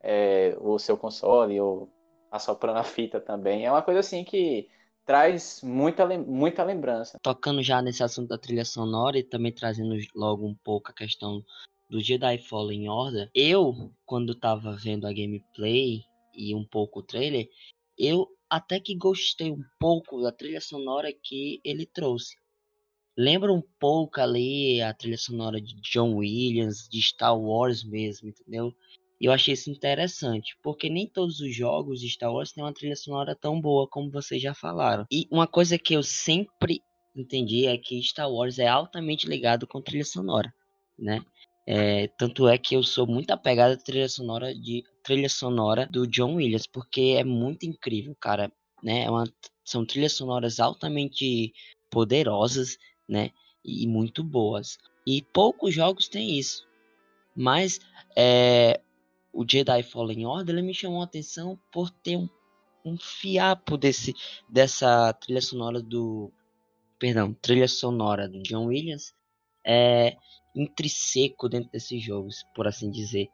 Speaker 5: é, o seu console, ou assoprando a fita também. É uma coisa assim que traz muita, muita lembrança.
Speaker 4: Tocando já nesse assunto da trilha sonora e também trazendo logo um pouco a questão do Jedi Fallen Order, eu, quando tava vendo a gameplay e um pouco o trailer, eu até que gostei um pouco da trilha sonora que ele trouxe. Lembra um pouco ali a trilha sonora de John Williams, de Star Wars mesmo, entendeu? E eu achei isso interessante, porque nem todos os jogos de Star Wars têm uma trilha sonora tão boa como vocês já falaram. E uma coisa que eu sempre entendi é que Star Wars é altamente ligado com trilha sonora, né? É, tanto é que eu sou muito apegado à trilha sonora de trilha sonora do John Williams, porque é muito incrível, cara, né? É uma, são trilhas sonoras altamente poderosas, né? E muito boas. E poucos jogos têm isso. Mas é, o Jedi Fallen Order ele me chamou a atenção por ter um, um fiapo desse, dessa trilha sonora do. Perdão, trilha sonora do John Williams é intrínseco dentro desses jogos, por assim dizer.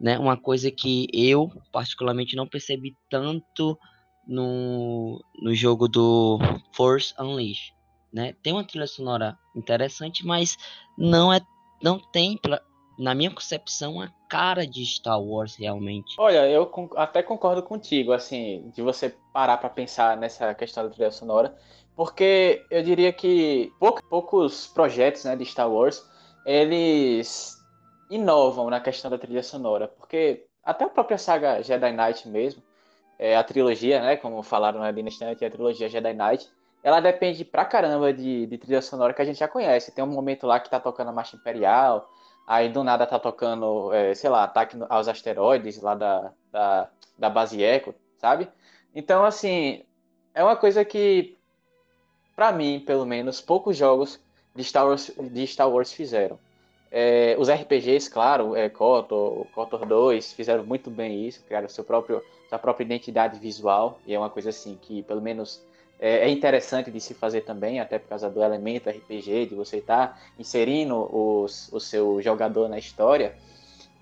Speaker 4: Né? Uma coisa que eu, particularmente, não percebi tanto no, no jogo do Force Unleashed. Né? Tem uma trilha sonora interessante, mas não é não tem, na minha concepção, a cara de Star Wars realmente.
Speaker 5: Olha, eu até concordo contigo, assim, de você parar pra pensar nessa questão da trilha sonora, porque eu diria que pou- poucos projetos, né, de Star Wars, eles inovam na questão da trilha sonora, porque até a própria saga Jedi Knight mesmo, é, a trilogia, né, como falaram na Dynasty, a trilogia Jedi Knight, ela depende pra caramba de, de trilha sonora que a gente já conhece. Tem um momento lá que tá tocando a Marcha Imperial, aí do nada tá tocando, é, sei lá, ataque aos asteroides lá da, da, da base Echo, sabe? Então, assim, é uma coisa que, pra mim, pelo menos, poucos jogos de Star Wars, de Star Wars fizeram. É, os RPGs, claro, é, KOTOR, KOTOR 2 fizeram muito bem isso, criaram seu próprio, sua própria identidade visual, e é uma coisa assim que, pelo menos, é, é interessante de se fazer também, até por causa do elemento RPG, de você estar inserindo os, o seu jogador na história.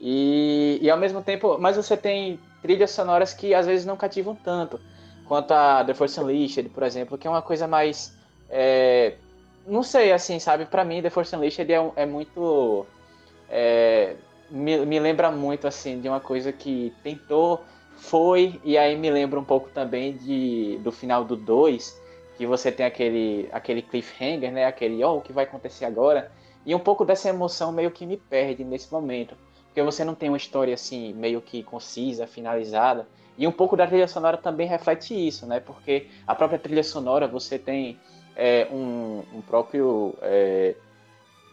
Speaker 5: E, e ao mesmo tempo, mas você tem trilhas sonoras que às vezes não cativam tanto, quanto a The Force Unleashed, por exemplo, que é uma coisa mais é, não sei, assim, sabe? Para mim, The Force Unleashed é, é muito. É, me, me lembra muito, assim, de uma coisa que tentou, foi, e aí me lembra um pouco também de, do final do 2, que você tem aquele, aquele cliffhanger, né? Aquele, ó, oh, o que vai acontecer agora? E um pouco dessa emoção meio que me perde nesse momento. Porque você não tem uma história, assim, meio que concisa, finalizada. E um pouco da trilha sonora também reflete isso, né? Porque a própria trilha sonora você tem é, um, um, próprio é,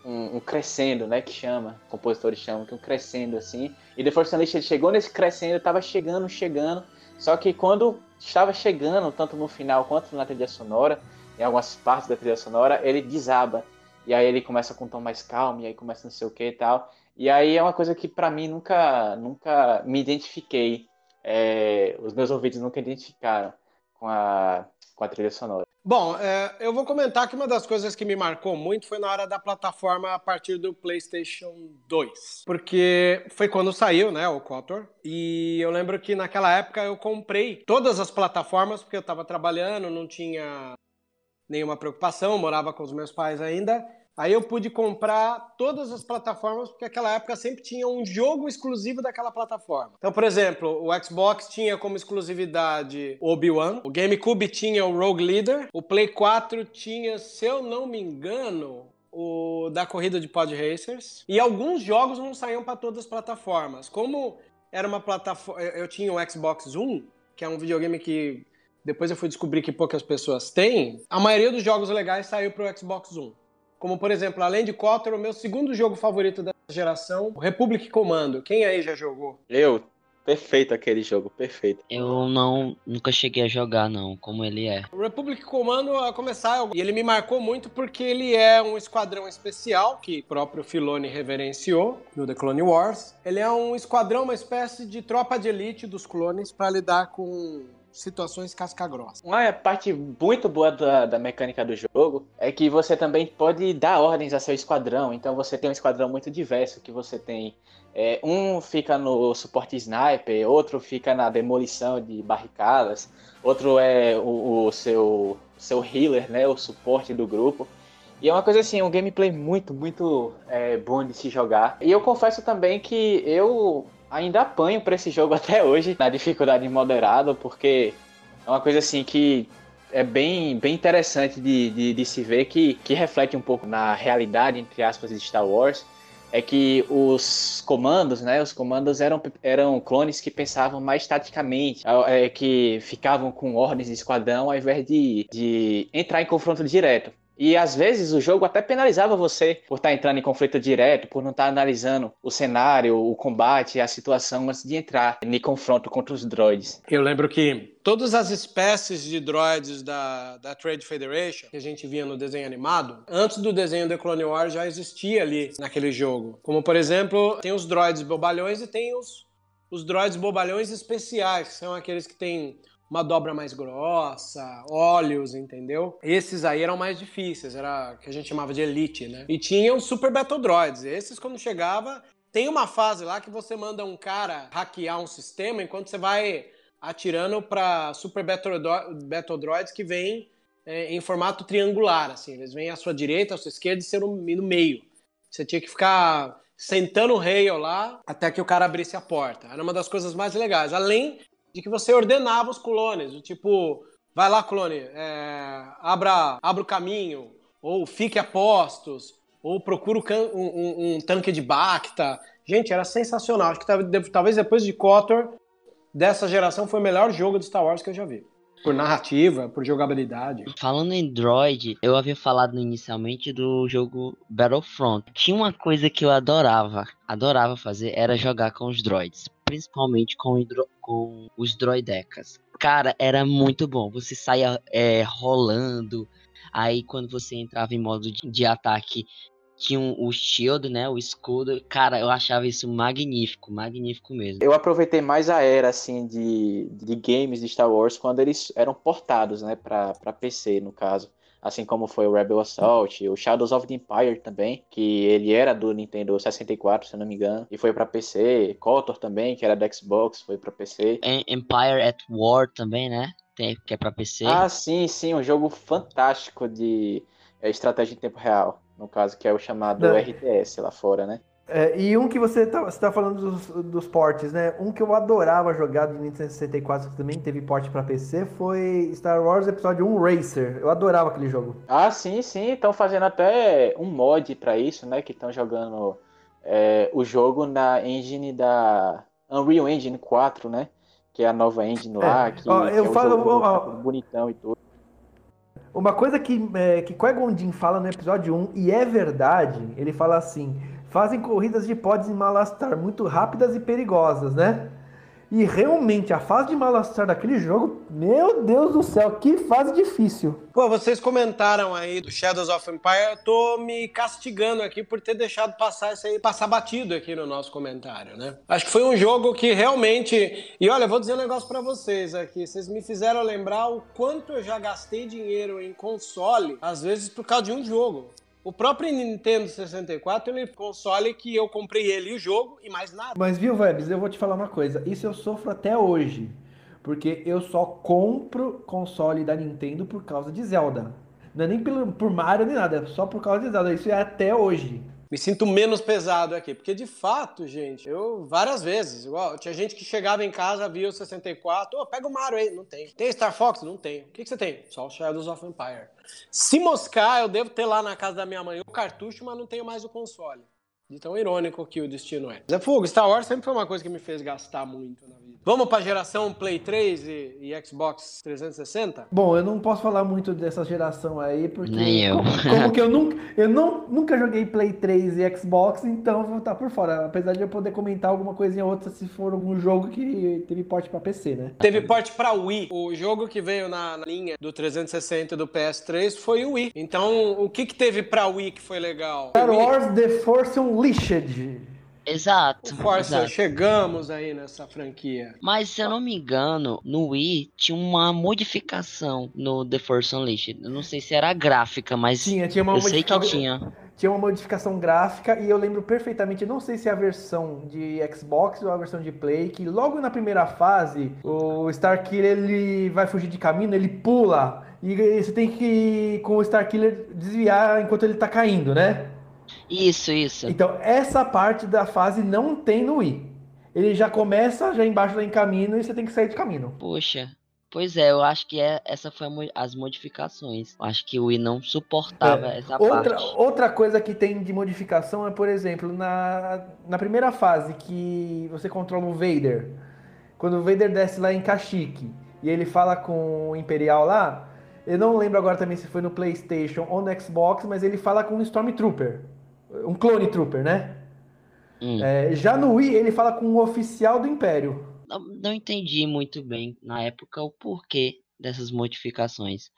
Speaker 5: um, um, crescendo, né? Que chama, compositores chamam que um crescendo assim. E The Force Unleashed chegou nesse crescendo, estava chegando, chegando. Só que quando estava chegando, tanto no final quanto na trilha sonora, em algumas partes da trilha sonora, ele desaba. E aí ele começa com um tom mais calmo, e aí começa não sei o que e tal. E aí é uma coisa que para mim nunca, nunca me identifiquei. É, os meus ouvidos nunca identificaram com a, com a trilha sonora.
Speaker 1: Bom, é, eu vou comentar que uma das coisas que me marcou muito foi na hora da plataforma a partir do PlayStation 2. Porque foi quando saiu, né, o KOTOR. E eu lembro que naquela época eu comprei todas as plataformas, porque eu estava trabalhando, não tinha nenhuma preocupação, morava com os meus pais ainda. Aí eu pude comprar todas as plataformas, porque naquela época sempre tinha um jogo exclusivo daquela plataforma. Então, por exemplo, o Xbox tinha como exclusividade Obi-Wan, o GameCube tinha o Rogue Leader, o Play 4 tinha, se eu não me engano, o da corrida de Pod Racers. E alguns jogos não saíam para todas as plataformas. Como era uma plataforma, eu tinha o Xbox One, que é um videogame que depois eu fui descobrir que poucas pessoas têm, a maioria dos jogos legais saiu para o Xbox One. Como, por exemplo, além de Kotor, o meu segundo jogo favorito da geração, o Republic Commando. Quem aí já jogou?
Speaker 5: Eu. Perfeito aquele jogo, perfeito.
Speaker 4: Eu não nunca cheguei a jogar não, como ele é.
Speaker 1: O Republic Commando a começar, e ele me marcou muito porque ele é um esquadrão especial que o próprio Filoni reverenciou no The Clone Wars. Ele é um esquadrão, uma espécie de tropa de elite dos clones para lidar com situações casca-grossa.
Speaker 5: Uma parte muito boa da, da, mecânica do jogo é que você também pode dar ordens a seu esquadrão. Então você tem um esquadrão muito diverso, que você tem é, um fica no suporte sniper, outro fica na demolição de barricadas, outro é o, o seu, seu healer, né, o suporte do grupo. E é uma coisa assim, um gameplay muito, muito é, bom de se jogar. E eu confesso também que eu ainda apanho para esse jogo *laughs* até hoje, na dificuldade moderada, porque é uma coisa assim que é bem, bem interessante de, de, de, se ver, que, que reflete um pouco na realidade, entre aspas, de Star Wars, é que os comandos, né, os comandos eram, eram clones que pensavam mais taticamente, é, que ficavam com ordens de esquadrão ao invés de, de entrar em confronto direto. E às vezes o jogo até penalizava você por estar tá entrando em conflito direto, por não estar tá analisando o cenário, o combate, a situação antes de entrar em confronto contra os droids.
Speaker 1: Eu lembro que todas as espécies de droids da, da Trade Federation que a gente via no desenho animado, antes do desenho The Clone Wars já existia ali naquele jogo. Como por exemplo, tem os droids bobalhões e tem os, os droids bobalhões especiais, que são aqueles que têm uma dobra mais grossa, óleos, entendeu? Esses aí eram mais difíceis, era que a gente chamava de elite, né? E tinham super Battle Droids. Esses, quando chegava, tem uma fase lá que você manda um cara hackear um sistema enquanto você vai atirando para super Battle Droids que vêm é, em formato triangular, assim. Eles vêm à sua direita, à sua esquerda e ser no, no meio. Você tinha que ficar sentando o rail lá até que o cara abrisse a porta. Era uma das coisas mais legais. Além de que você ordenava os clones, do tipo, vai lá, clone, é, abra, abra o caminho, ou fique a postos, ou procura um, um, um, tanque de Bacta. Gente, era sensacional. Acho que talvez depois de KOTOR, dessa geração, foi o melhor jogo de Star Wars que eu já vi. Por narrativa, por jogabilidade.
Speaker 4: Falando em droid, eu havia falado inicialmente do jogo Battlefront. Tinha uma coisa que eu adorava, adorava fazer, era jogar com os droids principalmente com, com os droidecas. Cara, era muito bom. Você saia é, rolando, aí quando você entrava em modo de, de ataque, tinha um, o shield, né, o escudo. Cara, eu achava isso magnífico, magnífico mesmo.
Speaker 5: Eu aproveitei mais a era, assim, de, de games de Star Wars quando eles eram portados, né, pra, pra PC, no caso assim como foi o Rebel Assault, o Shadows of the Empire também, que ele era do Nintendo 64, se eu não me engano, e foi para PC, KOTOR também, que era do Xbox, foi para PC.
Speaker 4: Empire at War também, né? tem, que é pra PC.
Speaker 5: Ah, sim, sim, um jogo fantástico de é, estratégia em tempo real. No caso, que é o chamado
Speaker 2: Não.
Speaker 5: RTS lá fora, né?
Speaker 2: É, e um que você tá, você tá falando dos, dos portes, né? Um que eu adorava jogar do Nintendo 64, que também teve porte pra PC, foi Star Wars Episódio 1 Racer. Eu adorava aquele jogo.
Speaker 5: Ah, sim, sim. Estão fazendo até um mod pra isso, né? Que estão jogando é, o jogo na engine da Unreal Engine 4, né? Que é a nova engine lá.
Speaker 2: É.
Speaker 5: Que,
Speaker 2: Ó,
Speaker 5: que
Speaker 2: eu
Speaker 5: é o
Speaker 2: falo-
Speaker 5: jogo
Speaker 2: ó,
Speaker 5: bonitão e tudo.
Speaker 2: Uma coisa que, é, que Qui-Gon fala no episódio 1, e é verdade, ele fala assim, fazem corridas de pods em Malastar muito rápidas e perigosas, né? E realmente, a fase de Malastar daquele jogo, meu Deus do céu, que fase difícil.
Speaker 1: Pô, vocês comentaram aí do Shadows of Empire, eu tô me castigando aqui por ter deixado passar isso aí, passar batido aqui no nosso comentário, né? Acho que foi um jogo que realmente. E olha, vou dizer um negócio pra vocês aqui. Vocês me fizeram lembrar o quanto eu já gastei dinheiro em console, às vezes por causa de um jogo. O próprio Nintendo 64, ele é console que eu comprei ele e o jogo e mais nada.
Speaker 2: Mas viu, Webs, eu vou te falar uma coisa, isso eu sofro até hoje, porque eu só compro console da Nintendo por causa de Zelda. Não é nem pelo, por Mario nem nada, é só por causa de Zelda, isso é até hoje.
Speaker 1: Me sinto menos pesado aqui, porque de fato, gente, eu várias vezes, igual, tinha gente que chegava em casa, via o 64, ô, pega o Mario aí, não tem. Tem Star Fox? Não tem. O que, que você tem? Só o Shadows of Empire. Se moscar, eu devo ter lá na casa da minha mãe o cartucho, mas não tenho mais o console. De tão irônico que o destino é. Zé Fogo, Star Wars sempre foi uma coisa que me fez gastar muito na vida. Vamos pra geração Play 3 e, e Xbox 360?
Speaker 2: Bom, eu não posso falar muito dessa geração aí, porque.
Speaker 4: Nem eu.
Speaker 2: Como, como que eu *laughs* nunca. Eu não, nunca joguei Play 3 e Xbox, então vou estar por fora. Apesar de eu poder comentar alguma coisinha ou outra se for algum jogo que teve porte pra PC, né?
Speaker 1: Teve porte pra Wii. O jogo que veio na, na linha do 360 e do PS3 foi o Wii. Então, o que que teve pra Wii que foi legal?
Speaker 2: Star. Wars The Force Unleashed.
Speaker 4: Exato.
Speaker 1: Força,
Speaker 4: exato.
Speaker 1: chegamos aí nessa franquia.
Speaker 4: Mas se eu não me engano, no Wii tinha uma modificação no The Force Unleashed. Eu não sei se era gráfica, mas
Speaker 2: Tinha, tinha uma
Speaker 4: eu sei que tinha.
Speaker 2: Tinha uma modificação gráfica e eu lembro perfeitamente, não sei se é a versão de Xbox ou a versão de Play, que logo na primeira fase, o Starkiller ele vai fugir de caminho, ele pula e você tem que com o Starkiller desviar enquanto ele tá caindo, né?
Speaker 4: Isso, isso.
Speaker 2: Então, essa parte da fase não tem no Wii. Ele já começa já embaixo lá em caminho e você tem que sair de caminho.
Speaker 4: Poxa. Pois é, eu acho que é, essa foi as modificações. Eu acho que o Wii não suportava essa
Speaker 2: É. Outra,
Speaker 4: parte.
Speaker 2: outra coisa que tem de modificação é, por exemplo, na, na primeira fase que você controla o Vader, quando o Vader desce lá em Kashyyyk e ele fala com o Imperial lá, eu não lembro agora também se foi no PlayStation ou no Xbox, mas ele fala com um Stormtrooper, um Clone Trooper, né?
Speaker 4: Hum.
Speaker 2: É, já no Wii ele fala com um oficial do Império.
Speaker 4: Não, não entendi muito bem na época o porquê dessas modificações.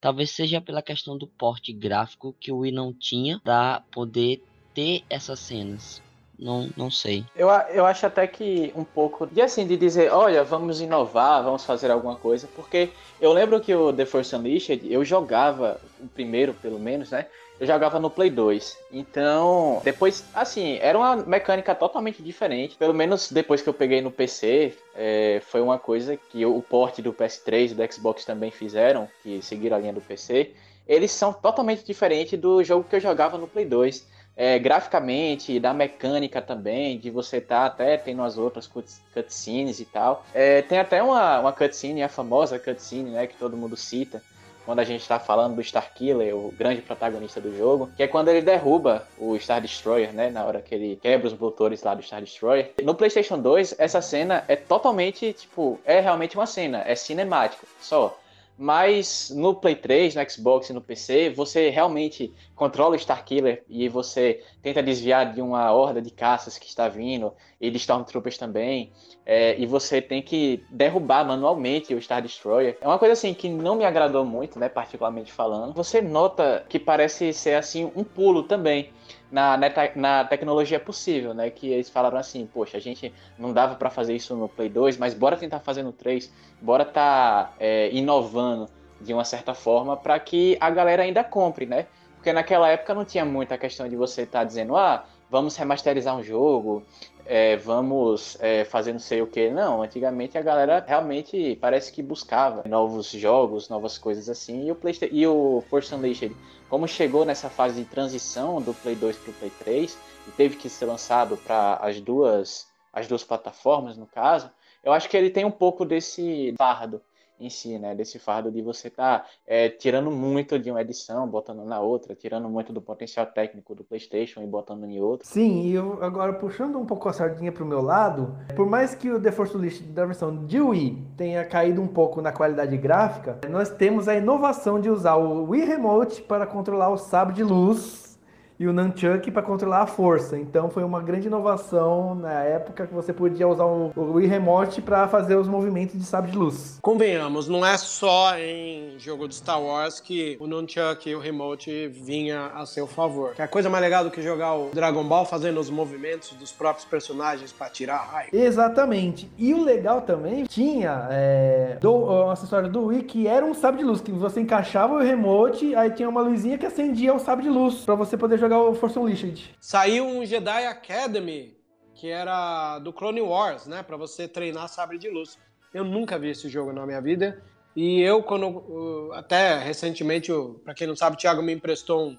Speaker 4: Talvez seja pela questão do porte gráfico que o Wii não tinha pra poder ter essas cenas. Não, não sei.
Speaker 5: Eu, a- eu acho até que um pouco de assim, de dizer, olha, vamos inovar, vamos fazer alguma coisa, porque eu lembro que o The Force Unleashed, eu jogava, o primeiro pelo menos, né? Eu jogava no Play 2. Então, depois, assim, era uma mecânica totalmente diferente. Pelo menos depois que eu peguei no PC, é, foi uma coisa que o port do PS3 e do Xbox também fizeram, que seguiram a linha do PC. Eles são totalmente diferentes do jogo que eu jogava no Play 2 é, graficamente, da mecânica também, de você tá até tendo as outras cuts- cutscenes e tal. É, tem até uma, uma cutscene, a famosa cutscene, né, que todo mundo cita, quando a gente tá falando do Starkiller, o grande protagonista do jogo, que é quando ele derruba o Star Destroyer, né, na hora que ele quebra os motores lá do Star Destroyer. No PlayStation 2, essa cena é totalmente, tipo, é realmente uma cena, é cinemático, só. Mas no Play 3, no Xbox e no PC, você realmente controla o Starkiller e você tenta desviar de uma horda de caças que está vindo e de Stormtroopers também. é, e você tem que derrubar manualmente o Star Destroyer. É uma coisa assim que não me agradou muito, né, particularmente falando. Você nota que parece ser assim um pulo também na, na, na tecnologia possível, né? Que eles falaram assim, poxa, a gente não dava pra fazer isso no Play 2, mas bora tentar fazer no 3, bora tá é, inovando de uma certa forma para que a galera ainda compre, né? Porque naquela época não tinha muita questão de você estar dizendo, ah, vamos remasterizar um jogo, é, vamos é, fazer não sei o que. Não, antigamente a galera realmente parece que buscava novos jogos, novas coisas assim. E o, Playsta e o Force Unleashed, como chegou nessa fase de transição do Play 2 para o Play 3 e teve que ser lançado para as duas, as duas plataformas, no caso, eu acho que ele tem um pouco desse fardo em si, né? Desse fardo de você estar tá, é, tirando muito de uma edição, botando na outra, tirando muito do potencial técnico do PlayStation e botando em outra.
Speaker 2: Sim, e eu, agora puxando um pouco a sardinha pro meu lado, por mais que o The Force Unleashed da versão de Wii tenha caído um pouco na qualidade gráfica, nós temos a inovação de usar o Wii Remote para controlar o sabre de luz e o Nunchuck para controlar a força. Então foi uma grande inovação na época que você podia usar o, o Wii Remote para fazer os movimentos de sabre de luz.
Speaker 1: Convenhamos, não é só em jogo de Star Wars que o Nunchuck e o Remote vinha a seu favor. Que a coisa mais legal do que jogar o Dragon Ball fazendo os movimentos dos próprios personagens para tirar raio.
Speaker 2: Exatamente. E o legal também tinha é, do, um acessório do Wii que era um sabre de luz que você encaixava o remote, aí tinha uma luzinha que acendia o sabre de luz para você poder jogar o Force Unleashed.
Speaker 1: Saiu um Jedi Academy, que era do Clone Wars, né? Pra você treinar sabre de luz. Eu nunca vi esse jogo na minha vida. E eu, quando. Até recentemente, para quem não sabe, o Thiago me emprestou um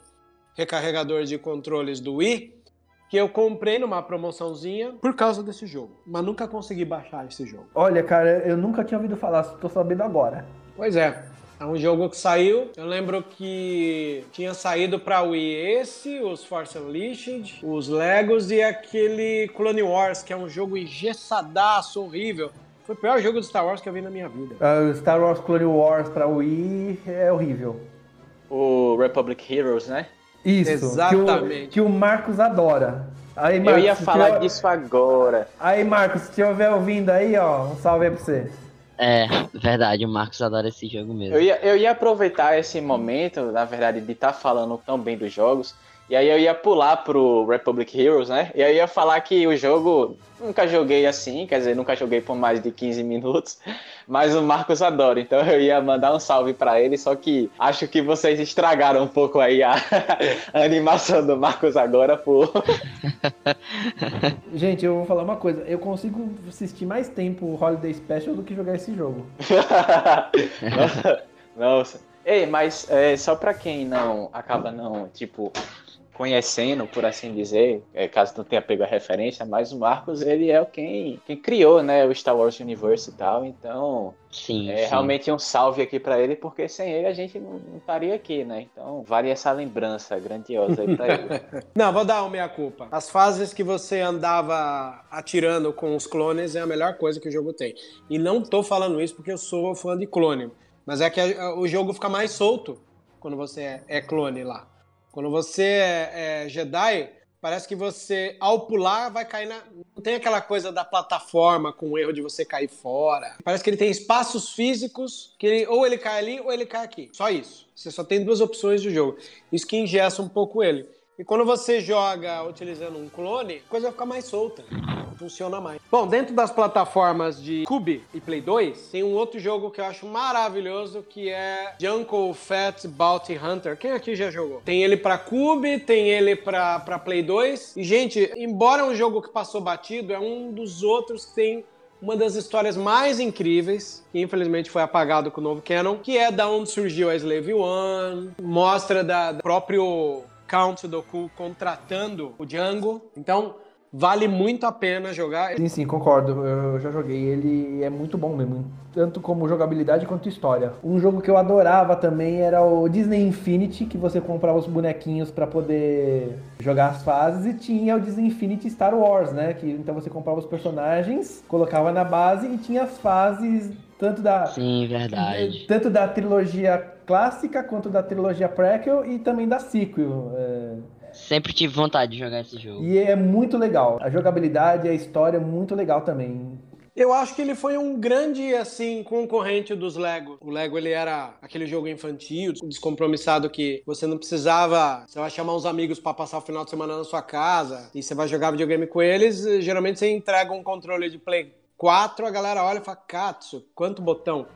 Speaker 1: recarregador de controles do Wii. Que eu comprei numa promoçãozinha por causa desse jogo. Mas nunca consegui baixar esse jogo.
Speaker 2: Olha, cara, eu nunca tinha ouvido falar, tô sabendo agora.
Speaker 1: Pois é. É um jogo que saiu. Eu lembro que tinha saído para Wii esse, os Force Unleashed, os Legos e aquele Clone Wars, que é um jogo engessadaço, horrível. Foi o pior jogo de Star Wars que eu vi na minha vida.
Speaker 2: Uh, Star Wars Clone Wars para Wii é horrível.
Speaker 5: O Republic Heroes, né?
Speaker 2: Isso, Exatamente. Que o, que o Marcos adora.
Speaker 5: Aí, Marcos, eu ia falar disso agora.
Speaker 2: Aí, Marcos, se estiver ouvindo aí, ó, um salve aí pra você.
Speaker 4: É, verdade, o Marcos adora esse jogo mesmo.
Speaker 5: Eu ia, eu ia aproveitar esse momento, na verdade, de estar tá falando tão bem dos jogos, e aí eu ia pular pro Republic Heroes, né? E aí eu ia falar que o jogo nunca joguei assim, quer dizer, nunca joguei por mais de 15 minutos, *laughs* mas o Marcos adora, então eu ia mandar um salve para ele, só que acho que vocês estragaram um pouco aí a, a *laughs* animação do Marcos agora por *laughs*
Speaker 2: Gente, eu vou falar uma coisa, eu consigo assistir mais tempo o Holiday Special do que jogar esse jogo.
Speaker 5: nossa, nossa. Ei, mas é, só pra quem não acaba não, tipo, conhecendo, por assim dizer, é, caso não tenha pego a referência, mas o Marcos, ele é quem, quem criou, né, o Star Wars Universe e tal, então
Speaker 4: sim,
Speaker 5: é
Speaker 4: sim.
Speaker 5: realmente um salve aqui para ele, porque sem ele a gente não, não, estaria aqui, né, então vale essa lembrança grandiosa aí pra ele. *laughs*
Speaker 1: não, vou dar uma meia culpa. As fases que você andava atirando com os clones é a melhor coisa que o jogo tem. E não tô falando isso porque eu sou fã de clone, mas é que o jogo fica mais solto quando você é, é clone lá. Quando você é, é Jedi, parece que você, ao pular, vai cair na. Não tem aquela coisa da plataforma com o erro de você cair fora. Parece que ele tem espaços físicos que ele, ou ele cai ali ou ele cai aqui. Só isso. Você só tem duas opções de jogo. Isso que ingessa um pouco ele. E quando você joga utilizando um clone, a coisa vai ficar mais solta. Funciona mais. Bom, dentro das plataformas de Cube e Play 2, tem um outro jogo que eu acho maravilhoso que é Jungle Fat Bounty Hunter. Quem aqui já jogou? Tem ele para Cube, tem ele para Play 2. E, gente, embora é um jogo que passou batido, é um dos outros que tem uma das histórias mais incríveis, que infelizmente foi apagado com o novo canon, que é da onde surgiu a Slave One, mostra da, da próprio Count Doku contratando o Django. Então, vale muito a pena jogar.
Speaker 2: Sim, sim, concordo. Eu já joguei ele é muito bom mesmo, tanto como jogabilidade quanto história. Um jogo que eu adorava também era o Disney Infinity, que você comprava os bonequinhos para poder jogar as fases e tinha o Disney Infinity Star Wars, né? Que então você comprava os personagens, colocava na base e tinha as fases tanto da
Speaker 4: Sim, verdade.
Speaker 2: Tanto da trilogia clássica quanto da trilogia prequel e também da sequel. É...
Speaker 4: Sempre tive vontade de jogar esse jogo.
Speaker 2: E é muito legal. A jogabilidade e a história é muito legal também.
Speaker 1: Eu acho que ele foi um grande, assim, concorrente dos Lego. O Lego, ele era aquele jogo infantil, descompromissado que você não precisava... Você vai chamar uns amigos para passar o final de semana na sua casa e você vai jogar videogame com eles, geralmente você entrega um controle de Play 4, a galera olha e fala, Katsu, quanto botão.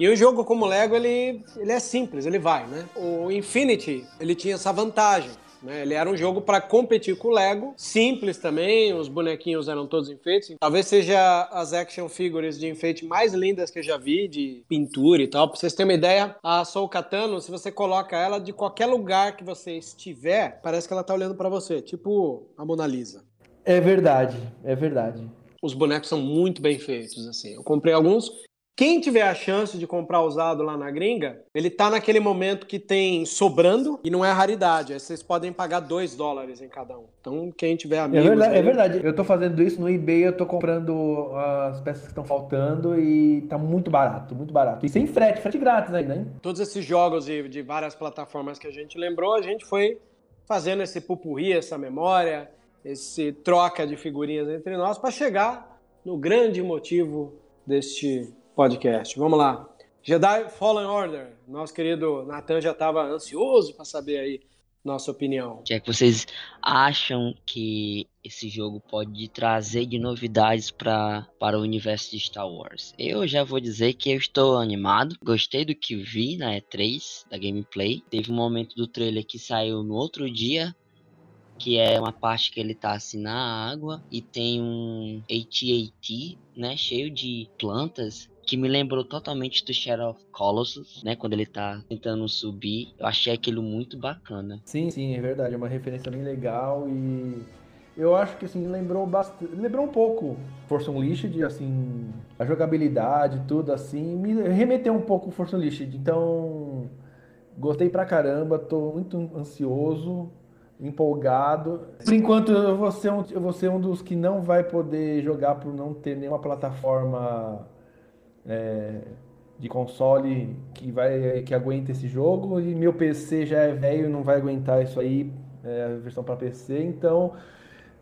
Speaker 1: E o jogo como Lego, ele, ele é simples, ele vai, né? O Infinity, ele tinha essa vantagem Né? Ele era um jogo para competir com o Lego, simples também, os bonequinhos eram todos enfeites. Talvez seja as action figures de enfeite mais lindas que eu já vi, de pintura e tal. Pra vocês terem uma ideia, a Soul Katano, se você coloca ela de qualquer lugar que você estiver, parece que ela tá olhando para você, tipo a Mona Lisa.
Speaker 2: É verdade, é verdade.
Speaker 1: Os bonecos são muito bem feitos, assim. Eu comprei alguns quem tiver a chance de comprar usado lá na gringa, ele tá naquele momento que tem sobrando e não é raridade. Aí vocês podem pagar 2 dólares em cada um. Então, quem tiver amigos...
Speaker 2: É verdade,
Speaker 1: aí...
Speaker 2: é verdade. Eu tô fazendo isso no eBay, eu tô comprando as peças que estão faltando e tá muito barato, muito barato. E sem frete, frete grátis ainda, hein?
Speaker 1: Todos esses jogos de, de várias plataformas que a gente lembrou, a gente foi fazendo esse pupurri, essa memória, esse troca de figurinhas entre nós para chegar no grande motivo deste podcast. Vamos lá. Jedi Fallen Order. Nosso querido Nathan já estava ansioso para saber aí nossa opinião.
Speaker 4: Que é que vocês acham que esse jogo pode trazer de novidades pra, para o universo de Star Wars? Eu já vou dizer que eu estou animado. Gostei do que vi na E3, da gameplay. Teve um momento do trailer que saiu no outro dia, que é uma parte que ele tá assim na água e tem um AT-AT, né, cheio de plantas que me lembrou totalmente do Shadow of Colossus, né? Quando ele tá tentando subir. Eu achei aquilo muito bacana.
Speaker 2: Sim, sim, é verdade. É uma referência bem legal e. Eu acho que assim, lembrou bastante. Lembrou um pouco Force Unleashed, assim, a jogabilidade, tudo assim. Me remeteu um pouco Force Unleashed. Então, gostei pra caramba, tô muito ansioso, empolgado. Por enquanto, eu vou ser um, eu vou ser um dos que não vai poder jogar por não ter nenhuma plataforma é, de console que vai que aguenta esse jogo e meu PC já é velho não vai aguentar isso aí é, a versão para PC então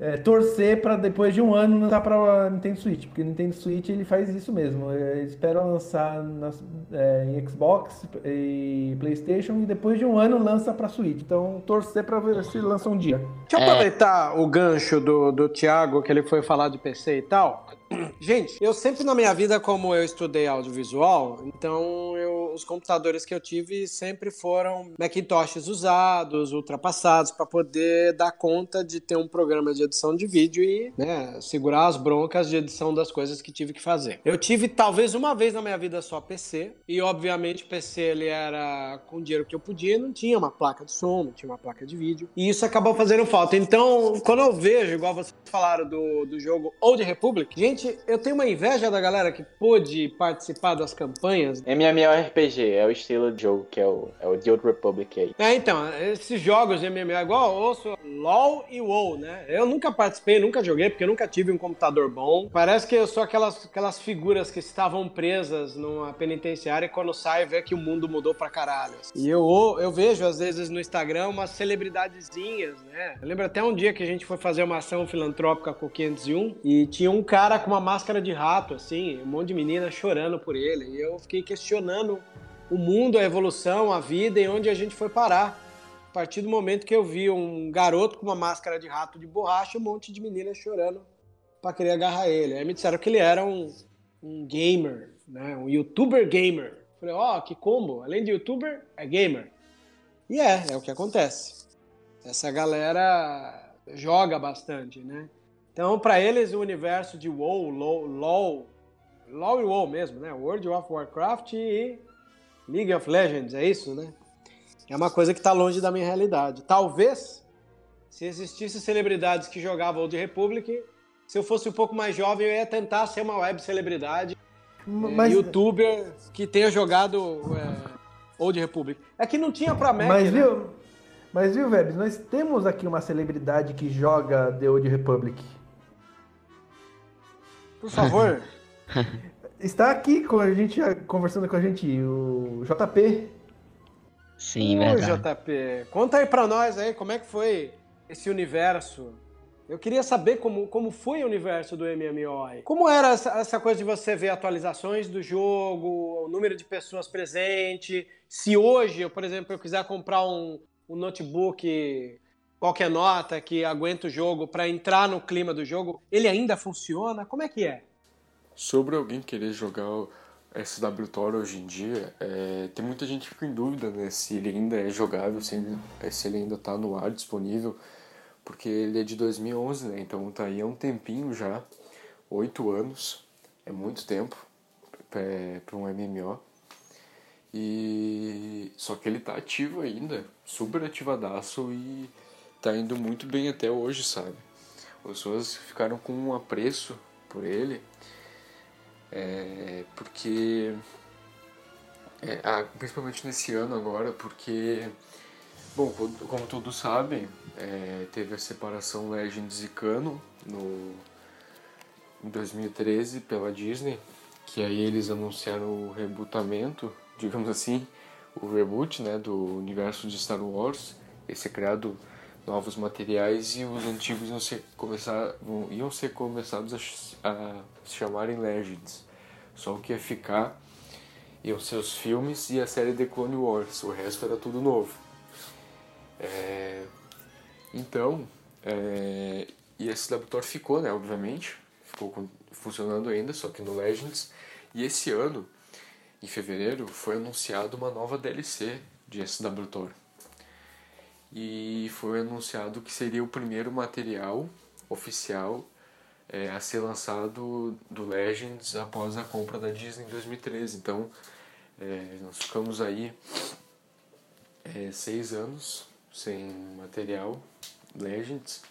Speaker 2: é, torcer para depois de um ano lançar para Nintendo Switch porque Nintendo Switch ele faz isso mesmo é, espera lançar nas, é, em Xbox e PlayStation e depois de um ano lança para Switch. Então torcer para ver se lança um dia.
Speaker 1: Deixa eu aproveitar o gancho do, do Thiago que ele foi falar de PC e tal Gente, eu sempre na minha vida, como eu estudei audiovisual, então eu, os computadores que eu tive sempre foram Macintoshes usados, ultrapassados, para poder dar conta de ter um programa de edição de vídeo e né, segurar as broncas de edição das coisas que tive que fazer. Eu tive talvez uma vez na minha vida só PC, e obviamente o PC ele era com o dinheiro que eu podia, não tinha uma placa de som, não tinha uma placa de vídeo, e isso acabou fazendo falta. Então, quando eu vejo, igual vocês falaram do, do jogo Old Republic, gente, Gente, eu tenho uma inveja da galera que pôde participar das campanhas.
Speaker 5: MMORPG é o estilo de jogo que é o, é o The Old Republic aí.
Speaker 1: É, então, esses jogos de MMO, igual eu ouço LOL e WoW, né? Eu nunca participei, nunca joguei, porque eu nunca tive um computador bom. Parece que eu sou aquelas, aquelas figuras que estavam presas numa penitenciária e quando sai vê que o mundo mudou pra caralho. E eu, eu vejo, às vezes, no Instagram umas celebridadezinhas, né? Eu lembro até um dia que a gente foi fazer uma ação filantrópica com o 501 e tinha um cara com uma máscara de rato, assim, um monte de menina chorando por ele. E eu fiquei questionando o mundo, a evolução, a vida e onde a gente foi parar. A partir do momento que eu vi um garoto com uma máscara de rato de borracha, um monte de meninas chorando para querer agarrar ele. Aí me disseram que ele era um, um gamer, né? Um youtuber gamer. Falei, ó, oh, que combo. Além de youtuber, é gamer. E é, é o que acontece. Essa galera joga bastante, né? Então, para eles, o universo de WoW, LoL, LoL, LoL e WoW mesmo, né? World of Warcraft e League of Legends, é isso, né? É uma coisa que está longe da minha realidade. Talvez, se existissem celebridades que jogavam Old Republic, se eu fosse um pouco mais jovem, eu ia tentar ser uma web celebridade, Mas... é, youtuber que tenha jogado é, Old Republic. É que não tinha pra Mac,
Speaker 2: Mas
Speaker 1: né?
Speaker 2: viu, mas viu, Vebs, nós temos aqui uma celebridade que joga The Old Republic.
Speaker 1: Por favor. *laughs*
Speaker 2: Está aqui com a gente, conversando com a gente, o JP.
Speaker 4: Sim,
Speaker 1: Oi,
Speaker 4: verdade.
Speaker 1: JP. Conta aí pra nós aí como é que foi esse universo. Eu queria saber como, como foi o universo do MMO aí. Como era essa, essa coisa de você ver atualizações do jogo, o número de pessoas presentes. Se hoje, eu, por exemplo, eu quiser comprar um, um notebook qualquer nota que aguenta o jogo para entrar no clima do jogo, ele ainda funciona? Como é que é?
Speaker 3: Sobre alguém querer jogar SW Tor hoje em dia, é, tem muita gente que fica em dúvida né, se ele ainda é jogável, se ele, se ele ainda está no ar disponível, porque ele é de 2011, né? Então tá aí há um tempinho já, oito anos, é muito tempo para um MMO. E só que ele tá ativo ainda, super ativadaço e tá indo muito bem até hoje, sabe? As pessoas ficaram com um apreço por ele, é, porque é, ah, principalmente nesse ano agora, porque bom, como todos sabem, é, teve a separação Legends e Canon no em 2013 pela Disney, que aí eles anunciaram o rebootamento *laughs* digamos assim, o reboot né, do universo de Star Wars, esse é criado novos materiais e os antigos iam ser, começar, iam ser começados a, a se chamarem Legends. Só o que ia ficar iam ser os filmes e a série The Clone Wars, o resto era tudo novo. É, então, é, e esse laboratório ficou, né, obviamente, ficou funcionando ainda, só que no Legends. E esse ano em fevereiro foi anunciado uma nova DLC de SW Tor. E foi anunciado que seria o primeiro material oficial é, a ser lançado do Legends após a compra da Disney em 2013. Então, é, nós ficamos aí é, seis anos sem material Legends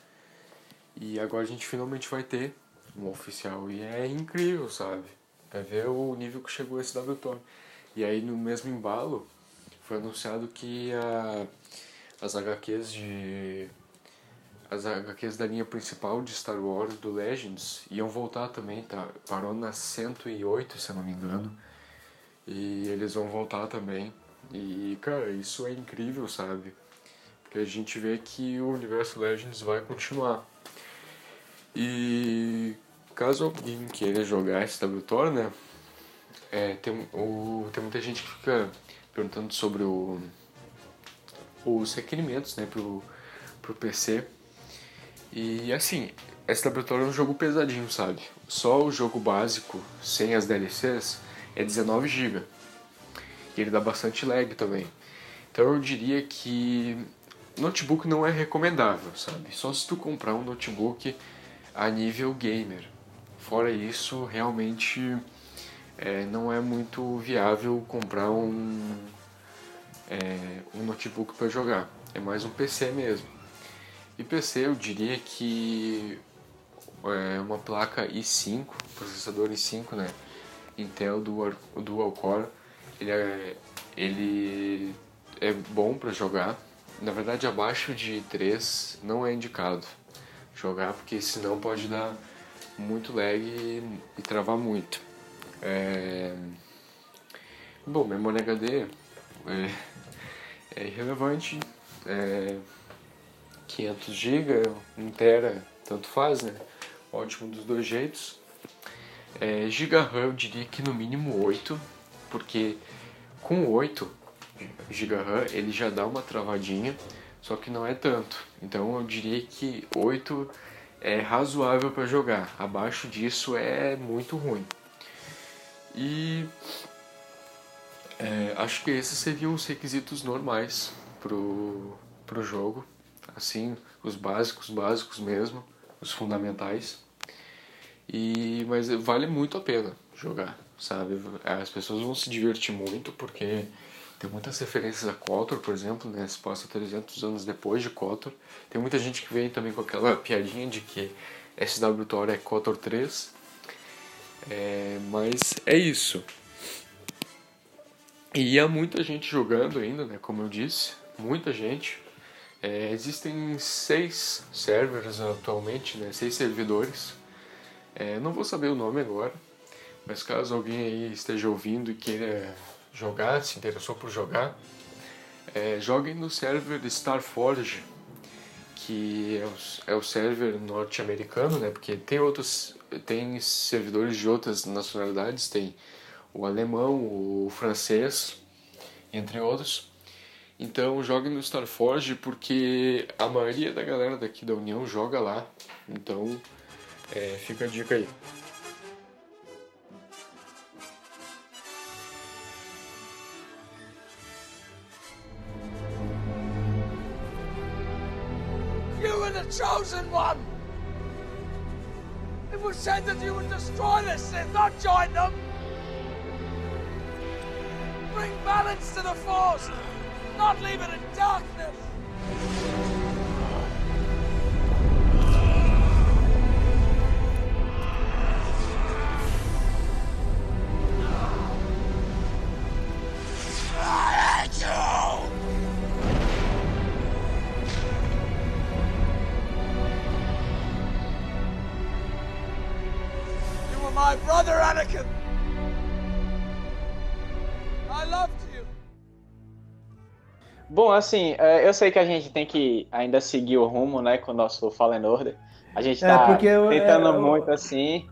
Speaker 3: e agora a gente finalmente vai ter um oficial e é incrível, sabe? Pra ver o nível que chegou esse W E aí no mesmo embalo foi anunciado que a, as HQs de. As HQs da linha principal de Star Wars do Legends iam voltar também, tá? Parou na 108, se eu não me engano. E eles vão voltar também. E, cara, isso é incrível, sabe? Porque a gente vê que o universo Legends vai continuar. E Caso alguém queira jogar SW né? É, tem, o, tem muita gente que fica perguntando sobre o, os requerimentos né, pro, pro PC. E assim, SW é um jogo pesadinho, sabe? Só o jogo básico, sem as DLCs, é 19 GB. E ele dá bastante lag também. Então eu diria que notebook não é recomendável, sabe? Só se tu comprar um notebook a nível gamer. Fora isso, realmente é, não é muito viável comprar um, é, um notebook para jogar. É mais um PC mesmo. E PC eu diria que é uma placa i5, processador i5, né? Intel Dual, Dual Core, ele é, ele é bom para jogar. Na verdade, abaixo de 3 não é indicado jogar, porque senão pode dar muito lag e, e travar muito. É... Bom, memória HD é, é irrelevante, é 500 GB, 1 tera, tanto faz, né? Ótimo dos dois jeitos. É, Giga RAM eu diria que no mínimo 8, porque com 8 GB RAM ele já dá uma travadinha, só que não é tanto. Então eu diria que 8 é razoável para jogar. Abaixo disso é muito ruim. E é, acho que esses seriam os requisitos normais pro, pro jogo. Assim, os básicos, básicos mesmo, os fundamentais. E, mas vale muito a pena jogar, sabe? As pessoas vão se divertir muito porque tem muitas referências a Kotor, por exemplo, né? Se passa 300 anos depois de Kotor. Tem muita gente que vem também com aquela piadinha de que SW Thor é Kotor 3. É, mas é isso. E há muita gente jogando ainda, né? Como eu disse, muita gente. É, existem seis servers atualmente, né? Seis servidores. É, não vou saber o nome agora, mas caso alguém aí esteja ouvindo e queira jogar, se interessou por jogar, é, joguem no server Starforge, que é o, é o server norte-americano, né? Porque tem outros, tem servidores de outras nacionalidades, tem o alemão, o francês, entre outros. Então joguem no Starforge porque a maioria da galera daqui da União joga lá. Então é, fica a dica aí.
Speaker 8: You were the chosen one. It was said that you would destroy this and not join them. Bring balance to the Force, not leave it in darkness!
Speaker 5: Bom, assim, é, eu sei que a gente tem que ainda seguir o rumo, né, com o nosso Fallen Order. A gente
Speaker 2: É,
Speaker 5: tá
Speaker 2: porque eu-
Speaker 5: tentando
Speaker 2: é, eu-
Speaker 5: muito assim.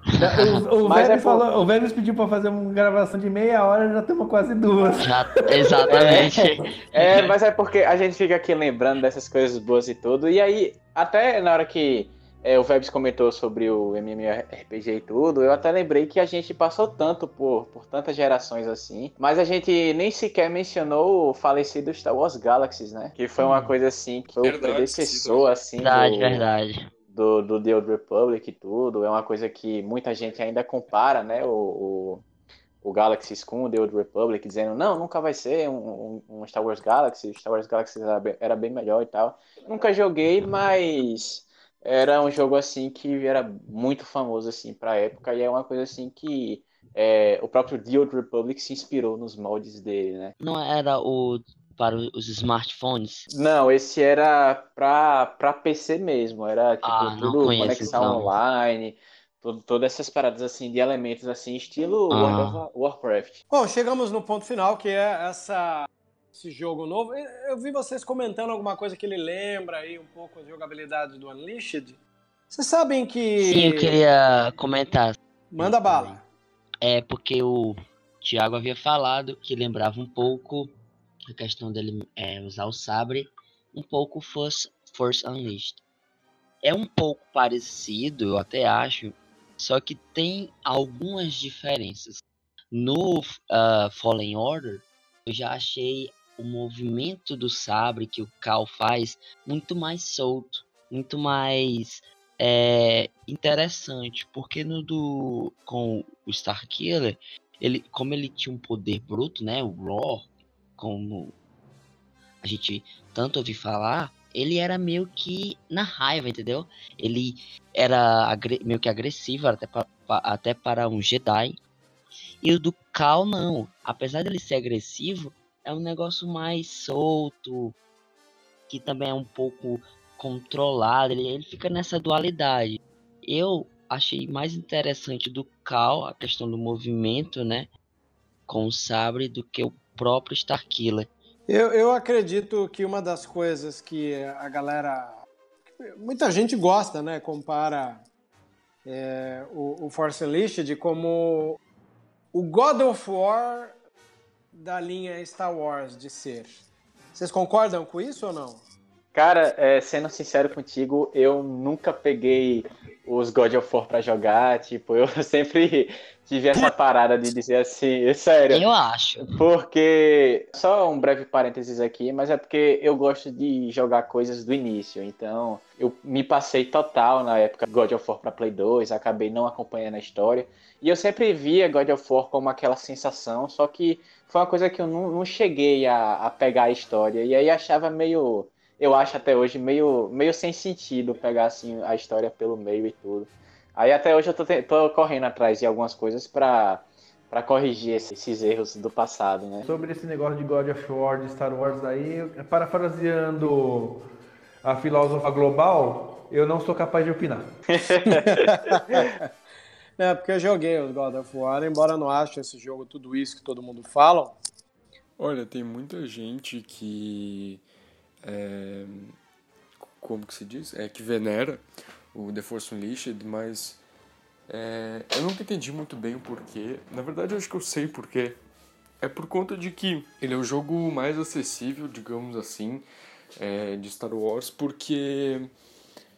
Speaker 2: O, o *laughs*
Speaker 5: Mas é por-
Speaker 2: falou, o pediu pra fazer uma gravação de meia hora, já estamos quase duas.
Speaker 4: Já, exatamente. *laughs*
Speaker 5: É, mas é porque a gente fica aqui lembrando dessas coisas boas e tudo. E aí, até na hora que é, o Vebs comentou sobre o MMORPG e tudo, eu até lembrei que a gente passou tanto por, por tantas gerações assim, mas a gente nem sequer mencionou o falecido Star Wars Galaxies, né? Que foi uma coisa assim, que foi o
Speaker 3: Verdade,
Speaker 5: predecessor, assim,
Speaker 4: Verdade,
Speaker 5: do,
Speaker 4: verdade.
Speaker 5: do, do The Old Republic e tudo. É uma coisa que muita gente ainda compara, né? O, o, o Galaxies com o The Old Republic, dizendo, não, nunca vai ser um, um- um Star Wars Galaxy, o Star Wars Galaxy era bem, era bem melhor e tal. Nunca joguei, mas era um jogo assim que era muito famoso assim pra época e é uma coisa assim que é, o próprio The Old Republic se inspirou nos moldes dele, né?
Speaker 4: Não era o para os smartphones?
Speaker 5: Não, esse era pra, pra PC mesmo, era tipo
Speaker 4: Ah, não
Speaker 5: tudo
Speaker 4: conheço,
Speaker 5: conexão
Speaker 4: então.
Speaker 5: online, tudo, todas essas paradas assim de elementos assim, estilo
Speaker 4: Ah.
Speaker 5: World of Warcraft.
Speaker 1: Bom, chegamos no ponto final, que é essa, esse jogo novo. Eu vi vocês comentando alguma coisa que ele lembra aí um pouco as jogabilidades do Unleashed. Vocês sabem que.
Speaker 4: Sim, eu queria comentar.
Speaker 1: Manda bala.
Speaker 4: É porque o Thiago havia falado que lembrava um pouco a questão dele é, usar o sabre, um pouco Force, Force Unleashed. É um pouco parecido, eu até acho, só que tem algumas diferenças. No ah, Fallen Order, eu já achei o movimento do sabre que o Cal faz muito mais solto, muito mais é, interessante, porque no do com o Starkiller, ele como ele tinha um poder bruto, né, o Raw, como a gente tanto ouviu falar, ele era meio que na raiva, entendeu? Ele era meio que agressivo até, até para um Jedi. E o do Cal não, apesar dele ser agressivo, é um negócio mais solto, que também é um pouco controlado, ele, ele fica nessa dualidade. Eu achei mais interessante do Cal a questão do movimento, né, com o sabre do que o próprio Starkiller.
Speaker 1: Eu, eu acredito que uma das coisas que a galera. Muita gente gosta, né? Compara é, o, o Force Unleashed como o God of War da linha Star Wars de ser. Vocês concordam com isso ou não?
Speaker 5: Cara, é, sendo sincero contigo, eu nunca peguei os God of War pra jogar, tipo, eu *laughs* sempre tive essa parada de dizer assim, *laughs* sério.
Speaker 4: Eu acho.
Speaker 5: Porque, só um breve parênteses aqui, mas é porque eu gosto de jogar coisas do início, então eu me passei total na época God of War pra Play 2, acabei não acompanhando a história, e eu sempre via God of War como aquela sensação, só que foi uma coisa que eu não, não cheguei a, a pegar a história, e aí achava meio, eu acho até hoje, meio, meio sem sentido pegar assim a história pelo meio e tudo. Aí até hoje eu tô, te- tô correndo atrás de algumas coisas pra para corrigir esses, esses erros do passado, né?
Speaker 2: Sobre esse negócio de God of War, de Star Wars aí, parafraseando a filósofa global, eu não sou capaz de opinar. *laughs*
Speaker 1: É, porque eu joguei o God of War, embora eu não ache esse jogo tudo isso que todo mundo fala.
Speaker 3: Olha, tem muita gente que. É, como que se diz? É, que venera o The Force Unleashed, mas. é, eu nunca entendi muito bem o porquê. Na verdade, eu acho que eu sei porquê. É por conta de que ele é o jogo mais acessível, digamos assim, é, de Star Wars, porque.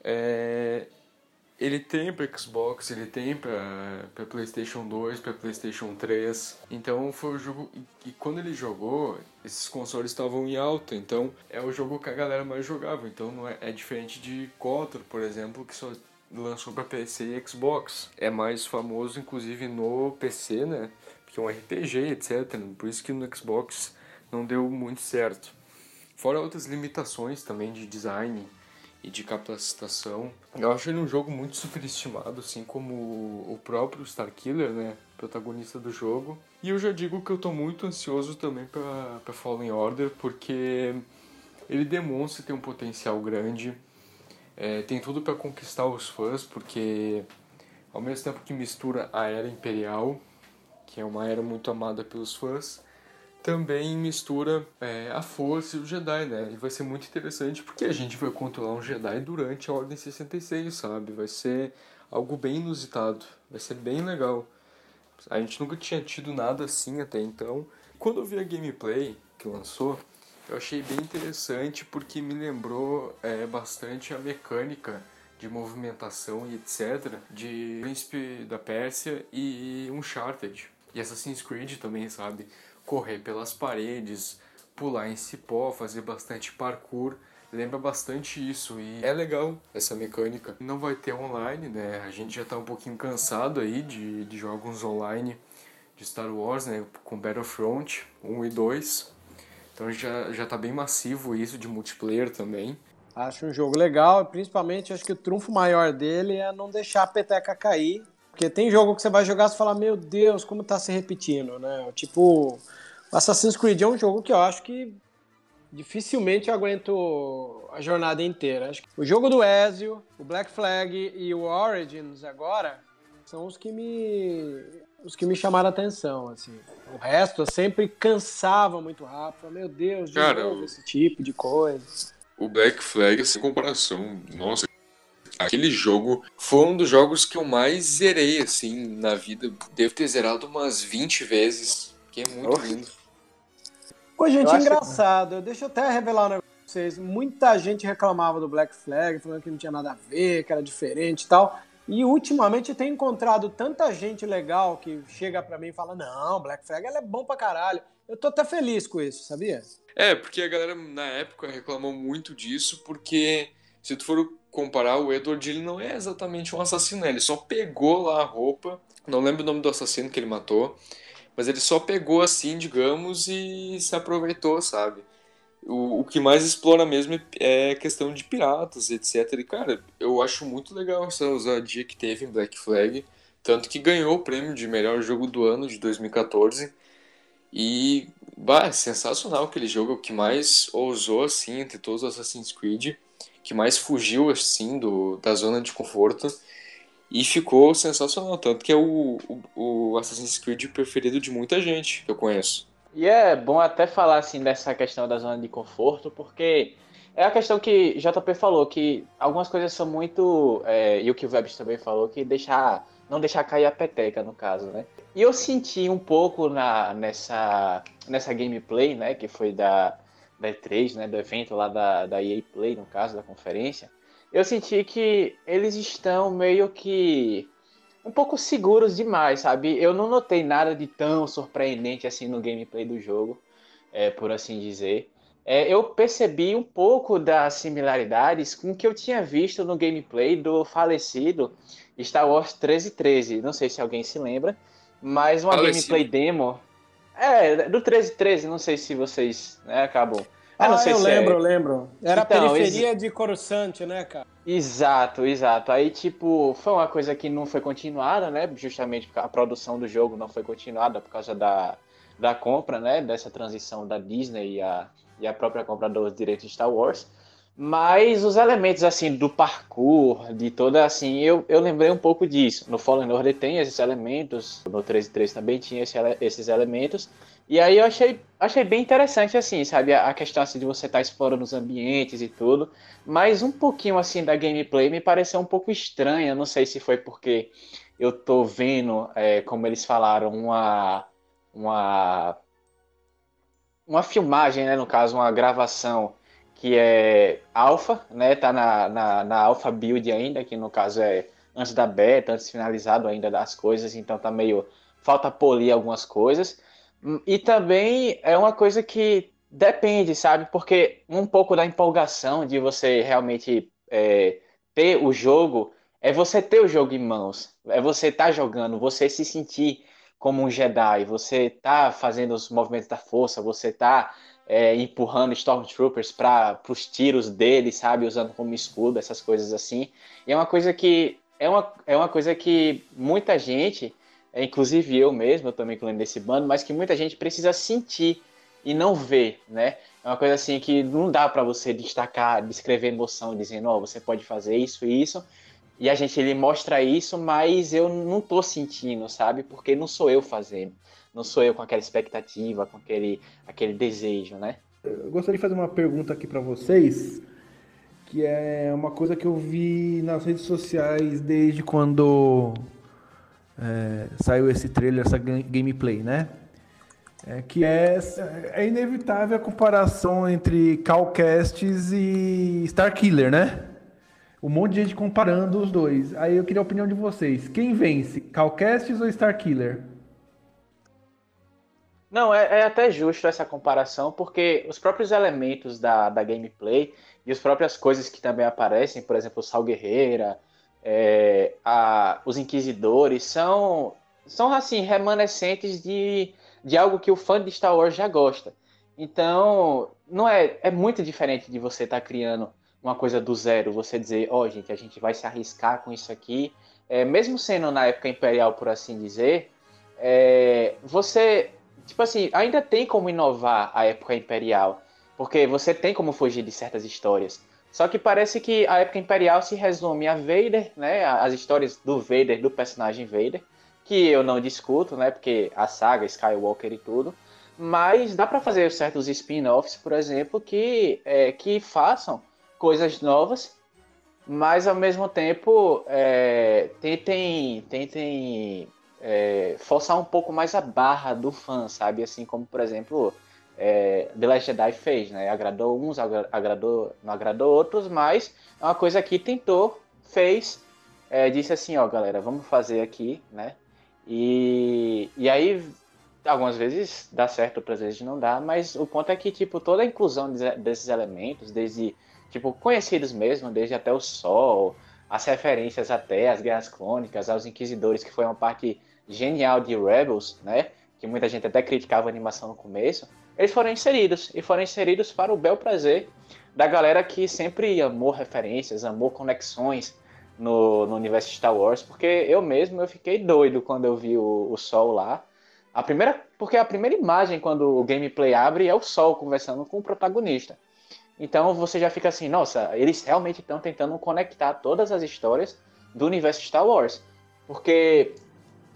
Speaker 3: é, ele tem para Xbox, ele tem para PlayStation 2, para PlayStation 3. Então foi o jogo e quando ele jogou, esses consoles estavam em alta, então é o jogo que a galera mais jogava. Então não é, é diferente de KOTOR, por exemplo, que só lançou para PC e Xbox. É mais famoso inclusive no PC, né? Porque é um RPG, etc. Por isso que no Xbox não deu muito certo. Fora outras limitações também de design e de capacitação. Eu acho ele um jogo muito superestimado, assim como o próprio Starkiller, né, protagonista do jogo. E eu já digo que eu tô muito ansioso também para Fallen Order, porque ele demonstra ter um potencial grande, é, tem tudo para conquistar os fãs, porque ao mesmo tempo que mistura a era imperial, que é uma era muito amada pelos fãs, também mistura é, a força e o Jedi, né? E vai ser muito interessante porque a gente vai controlar um Jedi durante a Ordem 66, sabe? Vai ser algo bem inusitado, vai ser bem legal. A gente nunca tinha tido nada assim até então. Quando eu vi a gameplay que lançou, eu achei bem interessante porque me lembrou é, bastante a mecânica de movimentação e etc. de Príncipe da Pérsia e Uncharted. E Assassin's Creed também, sabe? Correr pelas paredes, pular em cipó, fazer bastante parkour. Lembra bastante isso e é legal essa mecânica. Não vai ter online, né? A gente já tá um pouquinho cansado aí de, de jogos online de Star Wars, né? Com Battlefront 1 e 2. Então já, já tá bem massivo isso de multiplayer também.
Speaker 1: Acho um jogo legal, principalmente acho que o trunfo maior dele é não deixar a peteca cair porque tem jogo que você vai jogar e fala, meu Deus, como tá se repetindo, né? Tipo, Assassin's Creed é um jogo que eu acho que dificilmente eu aguento a jornada inteira. Acho que o jogo do Ezio, o Black Flag e o Origins agora são os que me os que me chamaram a atenção, assim. O resto eu sempre cansava muito rápido. Meu Deus, de Cara, novo esse tipo de coisa.
Speaker 3: O Black Flag, sem comparação, nossa, Aquele jogo foi um dos jogos que eu mais zerei, assim, na vida. Devo ter zerado umas 20 vezes, que é muito oh. lindo.
Speaker 1: Pô, gente, eu engraçado. Que... Deixa eu até revelar um negócio pra vocês. Muita gente reclamava do Black Flag, falando que não tinha nada a ver, que era diferente e tal. E ultimamente eu tenho encontrado tanta gente legal que chega para mim e fala: Não, Black Flag é bom pra caralho. Eu tô até feliz com isso, sabia?
Speaker 3: É, porque a galera na época reclamou muito disso, porque se tu for comparar, o Edward ele não é exatamente um assassino, né? ele só pegou lá a roupa, não lembro o nome do assassino que ele matou, mas ele só pegou assim, digamos, e se aproveitou, sabe? O, o que mais explora mesmo é questão de piratas, etc. E, cara, eu acho muito legal essa ousadia que teve em Black Flag, tanto que ganhou o prêmio de melhor jogo do ano de 2014. E, bah, é sensacional aquele jogo, o que mais ousou, assim, entre todos os Assassin's Creed que mais fugiu assim do, da zona de conforto e ficou sensacional, tanto que é o, o, o Assassin's Creed preferido de muita gente que eu conheço.
Speaker 5: E é bom até falar assim dessa questão da zona de conforto, porque é a questão que JP falou, que algumas coisas são muito. É, e o que o Webs também falou, que deixar. Não deixar cair a peteca, no caso, né? E eu senti um pouco na, nessa, nessa gameplay, né? Que foi da, da E3, né, do evento lá da, da EA Play, no caso, da conferência, eu senti que eles estão meio que um pouco seguros demais, sabe? Eu não notei nada de tão surpreendente assim no gameplay do jogo, é, por assim dizer. É, eu percebi um pouco das similaridades com o que eu tinha visto no gameplay do falecido Star Wars 1313. Não sei se alguém se lembra, mas uma falecido. gameplay demo é, do 1313, não sei se vocês né, acabam.
Speaker 1: Ah, não sei eu se lembro, é... eu lembro. Era então, a periferia ex... de Coruscant, né, cara?
Speaker 5: Exato, exato. Aí, tipo, foi uma coisa que não foi continuada, né? Justamente porque a produção do jogo não foi continuada por causa da, da compra, né? Dessa transição da Disney e a, e a própria compra dos direitos de Star Wars. Mas os elementos, assim, do parkour, de toda, assim, eu, eu lembrei um pouco disso. No Fallen Order tem esses elementos, no 13.3 também tinha esse, esses elementos. E aí eu achei, achei bem interessante, assim, sabe? A questão, assim, de você estar tá explorando os ambientes e tudo. Mas um pouquinho, assim, da gameplay me pareceu um pouco estranha. Não sei se foi porque eu tô vendo, é, como eles falaram, uma... Uma... Uma filmagem, né? No caso, uma gravação que é alfa, né? Tá na, na, na alpha build ainda, que no caso é antes da beta, antes finalizado ainda das coisas, então tá meio falta polir algumas coisas. E também é uma coisa que depende, sabe? Porque um pouco da empolgação de você realmente é, ter o jogo é você ter o jogo em mãos, é você estar tá jogando, você se sentir como um Jedi, você tá fazendo os movimentos da força, você tá é, empurrando Stormtroopers para os tiros dele, sabe, usando como escudo, essas coisas assim. E é uma coisa que é uma, é uma coisa que muita gente, é, inclusive eu mesmo, eu também incluindo desse bando, mas que muita gente precisa sentir e não ver, né? É uma coisa assim que não dá para você destacar, descrever emoção, dizendo, ó, oh, você pode fazer isso e isso. E a gente ele mostra isso, mas eu não tô sentindo, sabe? Porque não sou eu fazendo. Não sou eu com aquela expectativa, com aquele, aquele desejo, né?
Speaker 2: Eu gostaria de fazer uma pergunta aqui para vocês, que é uma coisa que eu vi nas redes sociais desde quando é, saiu esse trailer, essa gameplay, né? É que é, é inevitável a comparação entre Calcasts e Starkiller, né? Um monte de gente comparando os dois. Aí eu queria a opinião de vocês. Quem vence, Calcasts ou Starkiller?
Speaker 5: Não, é, é, até justo essa comparação, porque os próprios elementos da, da gameplay e as próprias coisas que também aparecem, por exemplo, o Sal Guerreira, é, a, os Inquisidores, são, são assim, remanescentes de, de algo que o fã de Star Wars já gosta. Então, não é, é muito diferente de você estar tá criando uma coisa do zero, você dizer, ó, oh, gente, a gente vai se arriscar com isso aqui. É, mesmo sendo na época imperial, por assim dizer, é, você tipo assim, ainda tem como inovar a época imperial, porque você tem como fugir de certas histórias. Só que parece que a época imperial se resume a Vader, né, as histórias do Vader, do personagem Vader, que eu não discuto, né, porque a saga Skywalker e tudo, mas dá para fazer certos spin-offs, por exemplo, que é, que façam coisas novas, mas ao mesmo tempo é, tentem tentem é, forçar um pouco mais a barra do fã, sabe? Assim como, por exemplo, é, The Last Jedi fez, né? Agradou uns, agradou, não agradou outros, mas é uma coisa que tentou, fez, é, disse assim, ó, galera, vamos fazer aqui, né? E, e aí, algumas vezes dá certo, outras vezes não dá, mas o ponto é que, tipo, toda a inclusão desses elementos, desde, tipo, conhecidos mesmo, desde até o Sol, as referências até às Guerras Clônicas, aos Inquisidores, que foi uma parte genial de Rebels, né? Que muita gente até criticava a animação no começo. Eles foram inseridos e foram inseridos para o bel prazer da galera que sempre amou referências, amou conexões no, no universo Star Wars, porque eu mesmo eu fiquei doido quando eu vi o, o Sol lá. A primeira, porque a primeira imagem quando o gameplay abre é o Sol conversando com o protagonista. Então você já fica assim, nossa, eles realmente estão tentando conectar todas as histórias do universo Star Wars. Porque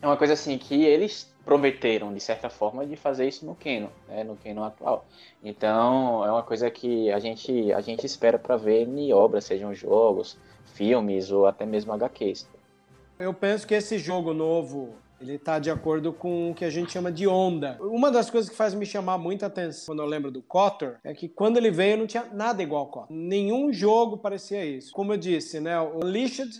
Speaker 5: é uma coisa assim que eles prometeram, de certa forma, de fazer isso no Canon, né, no Canon atual. Então, é uma coisa que a gente, a gente espera para ver em obras, sejam jogos, filmes ou até mesmo HQs.
Speaker 1: Eu penso que esse jogo novo, ele está de acordo com o que a gente chama de onda. Uma das coisas que faz me chamar muita atenção quando eu lembro do Kotor é que quando ele veio não tinha nada igual ao Kotor. Nenhum jogo parecia isso. Como eu disse, né, o Unleashed,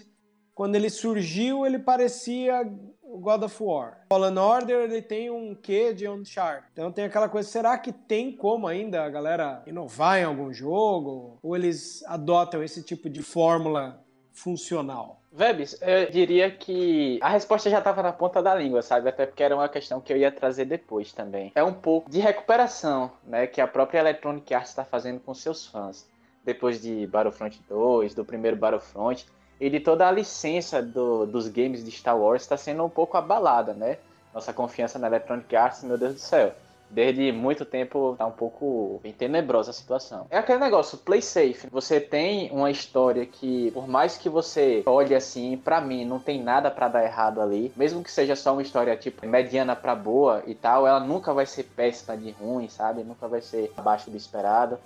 Speaker 1: quando ele surgiu, ele parecia o God of War. Fallen Order ele tem um quê de Uncharted. Então tem aquela coisa, será que tem como ainda a galera inovar em algum jogo? Ou eles adotam esse tipo de fórmula funcional?
Speaker 5: Vebs, eu diria que a resposta já estava na ponta da língua, sabe? Até porque era uma questão que eu ia trazer depois também. É um pouco de recuperação, né? Que a própria Electronic Arts está fazendo com seus fãs. Depois de Battlefront 2, do primeiro Battlefront, e de toda a licença do, dos games de Star Wars está sendo um pouco abalada, né? Nossa confiança na Electronic Arts, meu Deus do céu. Desde muito tempo tá um pouco bem tenebrosa a situação. É aquele negócio, play safe. Você tem uma história que, por mais que você olhe assim, para mim não tem nada para dar errado ali. Mesmo que seja só uma história tipo mediana para boa e tal, ela nunca vai ser péssima de ruim, sabe? Nunca vai ser abaixo do esperado.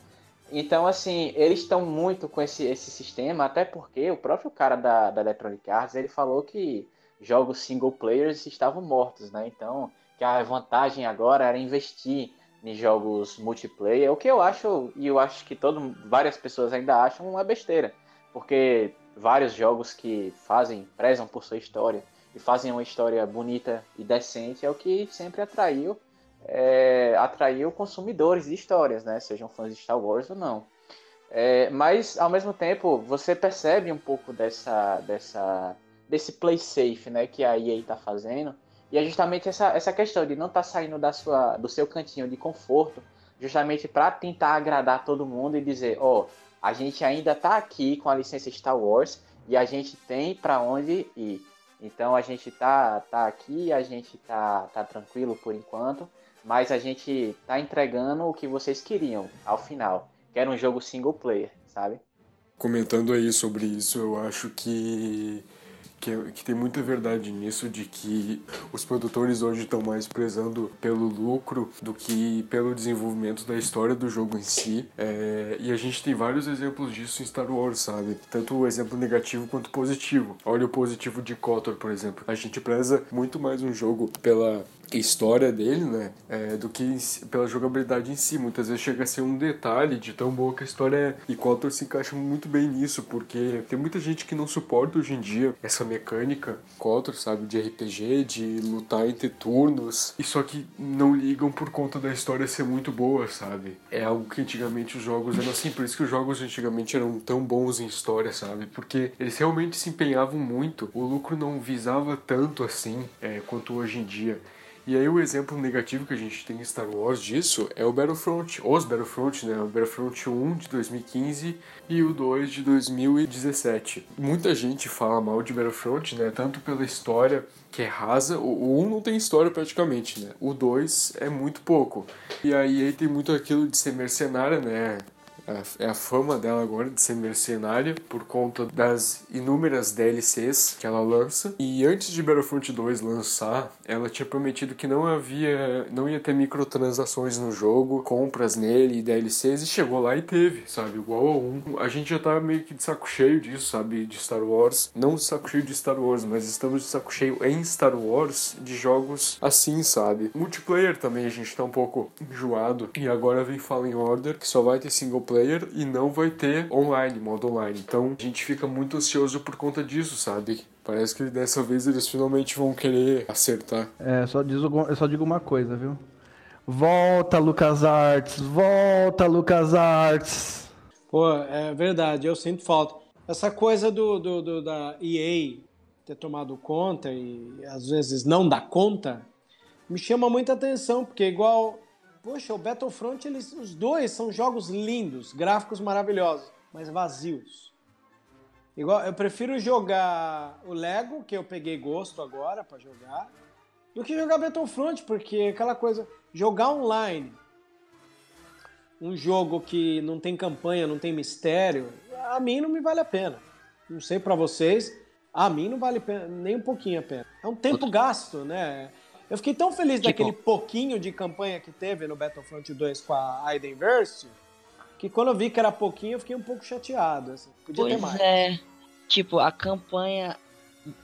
Speaker 5: Então, assim, eles estão muito com esse, esse sistema, até porque o próprio cara da, da Electronic Arts, ele falou que jogos single players estavam mortos, né? Então, que a vantagem agora era investir em jogos multiplayer, o que eu acho, e eu acho que todo, várias pessoas ainda acham uma besteira. Porque vários jogos que fazem, prezam por sua história e fazem uma história bonita e decente, é o que sempre atraiu é, atraiu consumidores de histórias, né? Sejam fãs de Star Wars ou não. É, mas ao mesmo tempo você percebe um pouco dessa, dessa desse play safe, né, que a EA está fazendo. E é justamente essa, essa questão de não estar tá saindo da sua, do seu cantinho de conforto, justamente para tentar agradar todo mundo e dizer, ó, oh, a gente ainda está aqui com a licença Star Wars e a gente tem para onde ir. Então a gente tá, tá aqui, a gente tá, tá tranquilo por enquanto, mas a gente tá entregando o que vocês queriam ao final, que era um jogo single player, sabe?
Speaker 3: Comentando aí sobre isso, eu acho que que, que, tem muita verdade nisso de que os produtores hoje estão mais prezando pelo lucro do que pelo desenvolvimento da história do jogo em si. É, e a gente tem vários exemplos disso em Star Wars, sabe? Tanto o exemplo negativo quanto positivo. Olha o positivo de KOTOR, por exemplo. A gente preza muito mais um jogo pela história dele, né, é, do que pela jogabilidade em si. Muitas vezes chega a ser um detalhe de tão boa que a história é. E Kotor se encaixa muito bem nisso, porque tem muita gente que não suporta hoje em dia essa mecânica Kotor, sabe, de RPG, de lutar entre turnos, e só que não ligam por conta da história ser muito boa, sabe? É algo que antigamente os jogos eram assim, por isso que os jogos antigamente eram tão bons em história, sabe? Porque eles realmente se empenhavam muito, o lucro não visava tanto assim é, quanto hoje em dia. E aí o exemplo negativo que a gente tem em Star Wars disso é o Battlefront, os Battlefront, né? O Battlefront 1 de 2015 e o 2 de 2017. Muita gente fala mal de Battlefront, né? Tanto pela história que é rasa, o 1 não tem história praticamente, né? O 2 é muito pouco. E aí, aí tem muito aquilo de ser mercenária, né? É a fama dela agora de ser mercenária por conta das inúmeras DLCs que ela lança. E antes de Battlefront 2 lançar, ela tinha prometido que não havia, não ia ter microtransações no jogo, compras nele e DLCs, e chegou lá e teve, sabe? Igual a um. A gente já tá meio que de saco cheio disso, sabe? De Star Wars. Não de saco cheio de Star Wars, mas estamos de saco cheio em Star Wars de jogos assim, sabe? Multiplayer também a gente tá um pouco enjoado. E agora vem Fallen Order, que só vai ter single e não vai ter online, modo online. Então a gente fica muito ansioso por conta disso, sabe? Parece que dessa vez eles finalmente vão querer acertar.
Speaker 2: É, só diz, eu só digo uma coisa, viu? Volta, Lucas Arts! Volta, Lucas Arts!
Speaker 1: Pô, é verdade, eu sinto falta. Essa coisa do, do, do da EA ter tomado conta e às vezes não dá conta, me chama muita atenção, porque igual Poxa, o Battlefront, eles, os dois são jogos lindos, gráficos maravilhosos, mas vazios. Igual, eu prefiro jogar o Lego, que eu peguei gosto agora para jogar, do que jogar Battlefront, porque aquela coisa, jogar online, um jogo que não tem campanha, não tem mistério, a mim não me vale a pena. Não sei para vocês, a mim não vale nem um pouquinho a pena. É um tempo gasto, né? Eu fiquei tão feliz tipo... daquele pouquinho de campanha que teve no Battlefront 2 com a Aidenverse, que quando eu vi que era pouquinho, eu fiquei um pouco chateado. Assim. Podia
Speaker 4: pois
Speaker 1: ter mais.
Speaker 4: é. Tipo, a campanha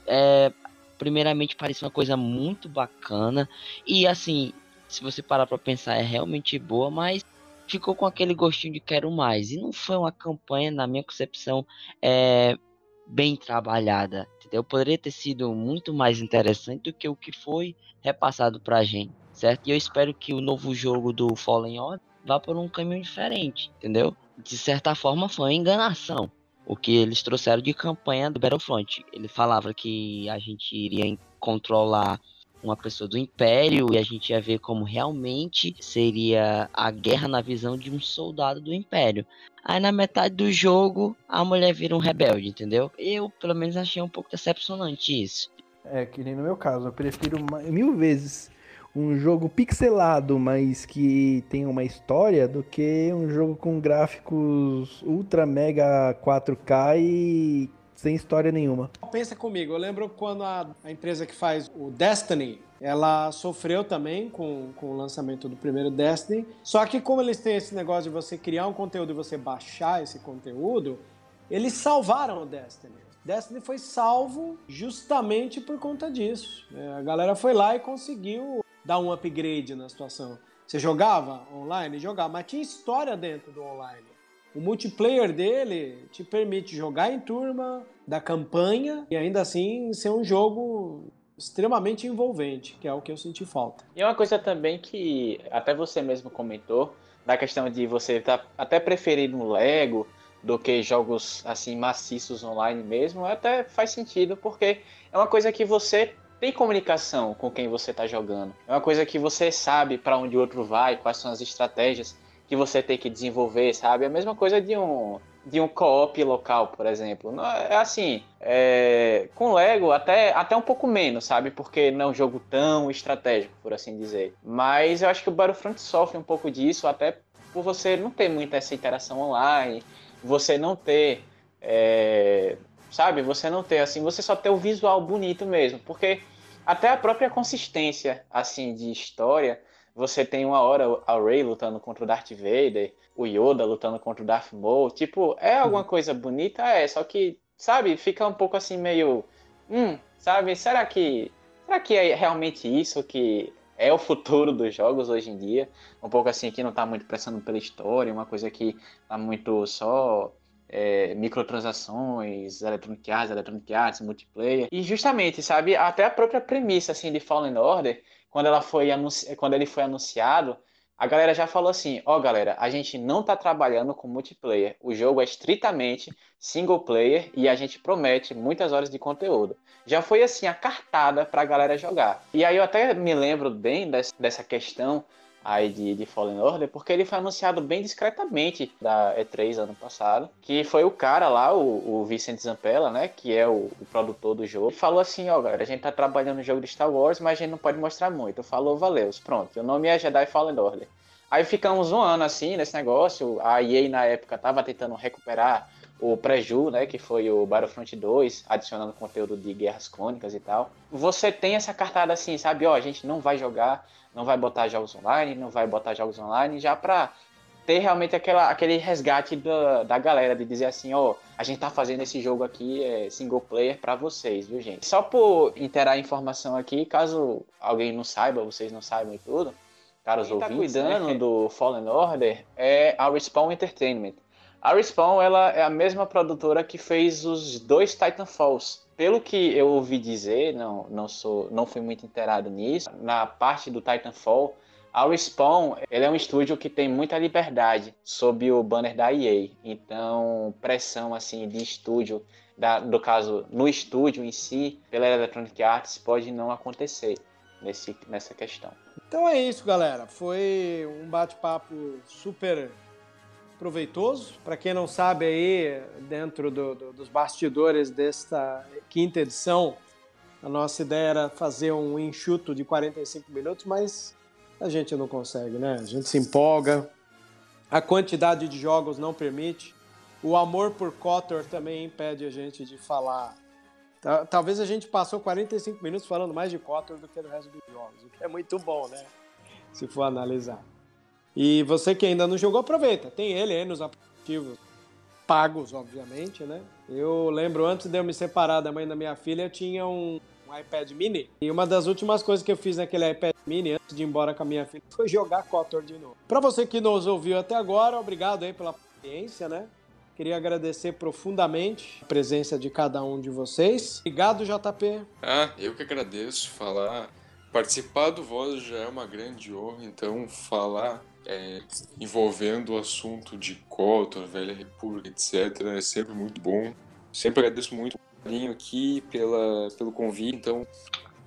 Speaker 4: é, primeiramente parece uma coisa muito bacana. E assim, se você parar pra pensar, é realmente boa, mas ficou com aquele gostinho de quero mais. E não foi uma campanha, na minha concepção, é, bem trabalhada. Entendeu? Poderia ter sido muito mais interessante do que o que foi repassado pra gente, certo? E eu espero que o novo jogo do Fallen Order vá por um caminho diferente, entendeu? De certa forma foi uma enganação o que eles trouxeram de campanha do Battlefront. Ele falava que a gente iria controlar uma pessoa do Império e a gente ia ver como realmente seria a guerra na visão de um soldado do Império. Aí na metade do jogo a mulher vira um rebelde, entendeu? Eu pelo menos achei um pouco decepcionante isso.
Speaker 2: É, que nem no meu caso, eu prefiro mil vezes um jogo pixelado, mas que tem uma história, do que um jogo com gráficos ultra mega 4K e sem história nenhuma.
Speaker 1: Pensa comigo, eu lembro quando a, a empresa que faz o Destiny, ela sofreu também com, com o lançamento do primeiro Destiny. Só que como eles têm esse negócio de você criar um conteúdo e você baixar esse conteúdo, eles salvaram o Destiny. Destiny foi salvo justamente por conta disso. É, a galera foi lá e conseguiu dar um upgrade na situação. Você jogava online? Jogava, mas tinha história dentro do online. O multiplayer dele te permite jogar em turma, da campanha, e ainda assim ser um jogo extremamente envolvente, que é o que eu senti falta.
Speaker 5: E uma coisa também que até você mesmo comentou, da questão de você tá até preferindo um Lego do que jogos assim maciços online mesmo, até faz sentido, porque é uma coisa que você tem comunicação com quem você está jogando. É uma coisa que você sabe para onde o outro vai, quais são as estratégias que você tem que desenvolver, sabe? É a mesma coisa de um de um co-op local, por exemplo. É assim, é, com Lego até, até um pouco menos, sabe? Porque não é um jogo tão estratégico, por assim dizer. Mas eu acho que o Battlefront sofre um pouco disso, até por você não ter muita essa interação online, você não ter, é, sabe? Você não ter assim, você só ter o visual bonito mesmo, porque até a própria consistência assim de história você tem uma hora a Rey lutando contra o Darth Vader, o Yoda lutando contra o Darth Maul. Tipo, é alguma uhum. coisa bonita? É, só que, sabe, fica um pouco assim meio. Hum, sabe, será que. Será que é realmente isso que é o futuro dos jogos hoje em dia? Um pouco assim que não tá muito pressando pela história, uma coisa que tá muito só. É, microtransações, Electronic Arts, Electronic Arts, multiplayer. E justamente, sabe, até a própria premissa assim de Fallen Order quando, ela foi anunci... quando ele foi anunciado, a galera já falou assim: ó, oh, galera, a gente não tá trabalhando com multiplayer. O jogo é estritamente single player e a gente promete muitas horas de conteúdo. Já foi assim a cartada pra galera jogar. E aí eu até me lembro bem dessa questão aí de, de Fallen Order, porque ele foi anunciado bem discretamente da E3 ano passado, que foi o cara lá, o, o Vicente Zampella, né, que é o, o produtor do jogo, falou assim, ó, oh, galera, a gente tá trabalhando no jogo de Star Wars, mas a gente não pode mostrar muito. Falou, valeu, pronto, o nome é Jedi Fallen Order. Aí ficamos um ano assim nesse negócio, a EA na época tava tentando recuperar o Preju, né, que foi o Battlefront 2, adicionando conteúdo de guerras clônicas e tal. Você tem essa cartada assim, sabe, ó, a gente não vai jogar, não vai botar jogos online, não vai botar jogos online, já pra ter realmente aquela, aquele resgate da, da galera, de dizer assim, ó, a gente tá fazendo esse jogo aqui, é single player para vocês, viu, gente? Só por interar a informação aqui, caso alguém não saiba, vocês não saibam e tudo, caros Quem tá tá cuidando né? *laughs* do Fallen Order é a Respawn Entertainment. A Respawn ela é a mesma produtora que fez os dois Titanfalls. Pelo que eu ouvi dizer, não, não sou, não fui muito inteirado nisso. Na parte do Titanfall, a Respawn ele é um estúdio que tem muita liberdade sob o banner da EA. Então, pressão assim de estúdio, da, do caso no estúdio em si, pela Electronic Arts, pode não acontecer nesse, nessa questão.
Speaker 1: Então é isso, galera. Foi um bate-papo super proveitoso. Para quem não sabe aí, dentro do, do, dos bastidores desta quinta edição, a nossa ideia era fazer um enxuto de 45 minutos, mas a gente não consegue, né? A gente se empolga, a quantidade de jogos não permite, o amor por Kotor também impede a gente de falar. Talvez a gente passou 45 minutos falando mais de Kotor do que do resto dos jogos, o que é muito bom, né? Se for analisar. E você que ainda não jogou, aproveita. Tem ele aí nos aplicativos pagos, obviamente, né? Eu lembro antes de eu me separar da mãe da minha filha, tinha um, um iPad mini. E uma das últimas coisas que eu fiz naquele iPad mini, antes de ir embora com a minha filha, foi jogar Kotor de novo. Para você que nos ouviu até agora, obrigado aí pela paciência, né? Queria agradecer profundamente a presença de cada um de vocês. Obrigado, JP.
Speaker 3: Ah, eu que agradeço. Falar, participar do Voz já é uma grande honra, então falar é, envolvendo o assunto de Kotor, Velha República, etc. É sempre muito bom. Sempre agradeço muito o carinho aqui pela, pelo convite. Então,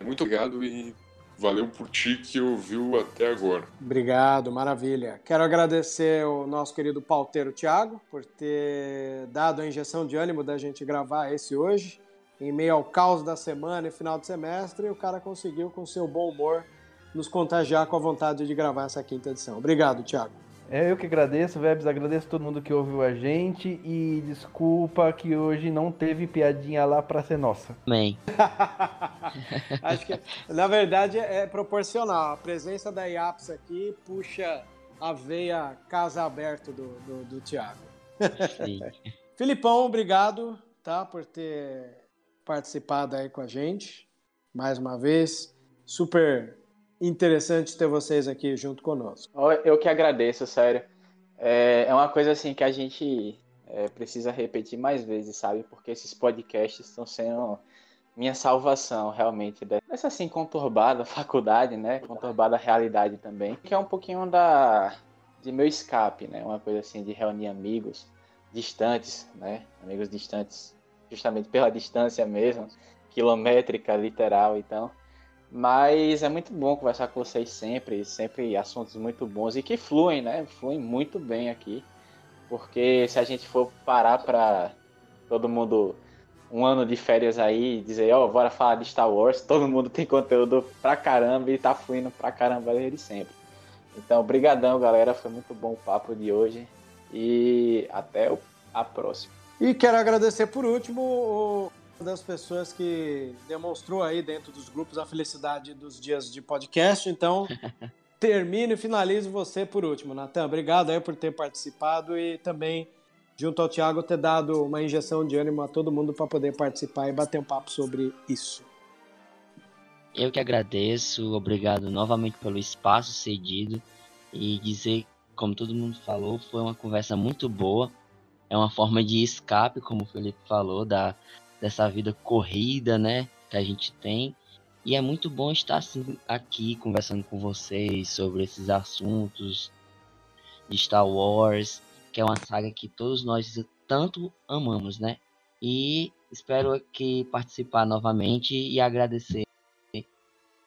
Speaker 3: muito obrigado e valeu por ti que ouviu até agora.
Speaker 1: Obrigado, maravilha. Quero agradecer o nosso querido pauteiro Tiago por ter dado a injeção de ânimo da gente gravar esse hoje. Em meio ao caos da semana e final de semestre, o cara conseguiu, com seu bom humor, nos contagiar com a vontade de gravar essa quinta edição. Obrigado, Thiago.
Speaker 2: É eu que agradeço, Vebs, agradeço todo mundo que ouviu a gente e desculpa que hoje não teve piadinha lá pra ser nossa.
Speaker 4: Amém. *laughs*
Speaker 1: Acho que, na verdade, é proporcional. A presença da IAPS aqui puxa a veia casa aberta do, do, do Thiago. Sim. *laughs* Filipão, obrigado tá, por ter participado aí com a gente mais uma vez. Super interessante ter vocês aqui junto conosco.
Speaker 5: Eu que agradeço, sério. é, é uma coisa assim que a gente é, precisa repetir mais vezes, sabe? Porque esses podcasts estão sendo minha salvação, realmente, dessa assim conturbada faculdade, né? Conturbada realidade também, que é um pouquinho da de meu escape, né? Uma coisa assim de reunir amigos distantes, né? Amigos distantes, justamente pela distância mesmo, quilométrica, literal, então. Mas é muito bom conversar com vocês sempre, sempre assuntos muito bons e que fluem, né? Fluem muito bem aqui. Porque se a gente for parar para todo mundo um ano de férias aí e dizer, ó, oh, bora falar de Star Wars, todo mundo tem conteúdo pra caramba e tá fluindo pra caramba desde sempre. Então, brigadão, galera, foi muito bom o papo de hoje e até a próxima.
Speaker 1: E quero agradecer por último das pessoas que demonstrou aí dentro dos grupos a felicidade dos dias de podcast, então *laughs* termino e finalizo você por último. Natan, obrigado aí por ter participado e também, junto ao Thiago, ter dado uma injeção de ânimo a todo mundo para poder participar e bater um papo sobre isso.
Speaker 4: Eu que agradeço, obrigado novamente pelo espaço cedido e dizer, como todo mundo falou, foi uma conversa muito boa. É uma forma de escape, como o Felipe falou, da, dessa vida corrida, né, que a gente tem. E é muito bom estar assim, aqui conversando com vocês sobre esses assuntos de Star Wars, que é uma saga que todos nós tanto amamos, né? E espero que participar novamente e agradecer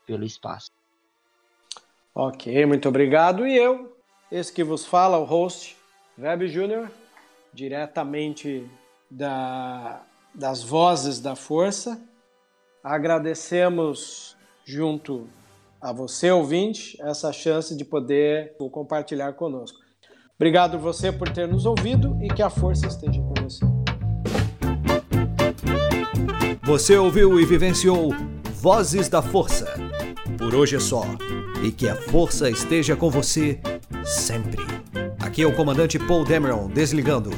Speaker 4: pelo espaço.
Speaker 1: Ok, muito obrigado. E eu, esse que vos fala, o host, Web Júnior, diretamente da, das vozes da força Agradecemos junto a você, ouvinte, essa chance de poder compartilhar conosco. Obrigado você por ter nos ouvido e que a força esteja com você.
Speaker 9: Você ouviu e vivenciou Vozes da Força. Por hoje é só. E que a força esteja com você sempre. Aqui é o comandante Paul Dameron desligando.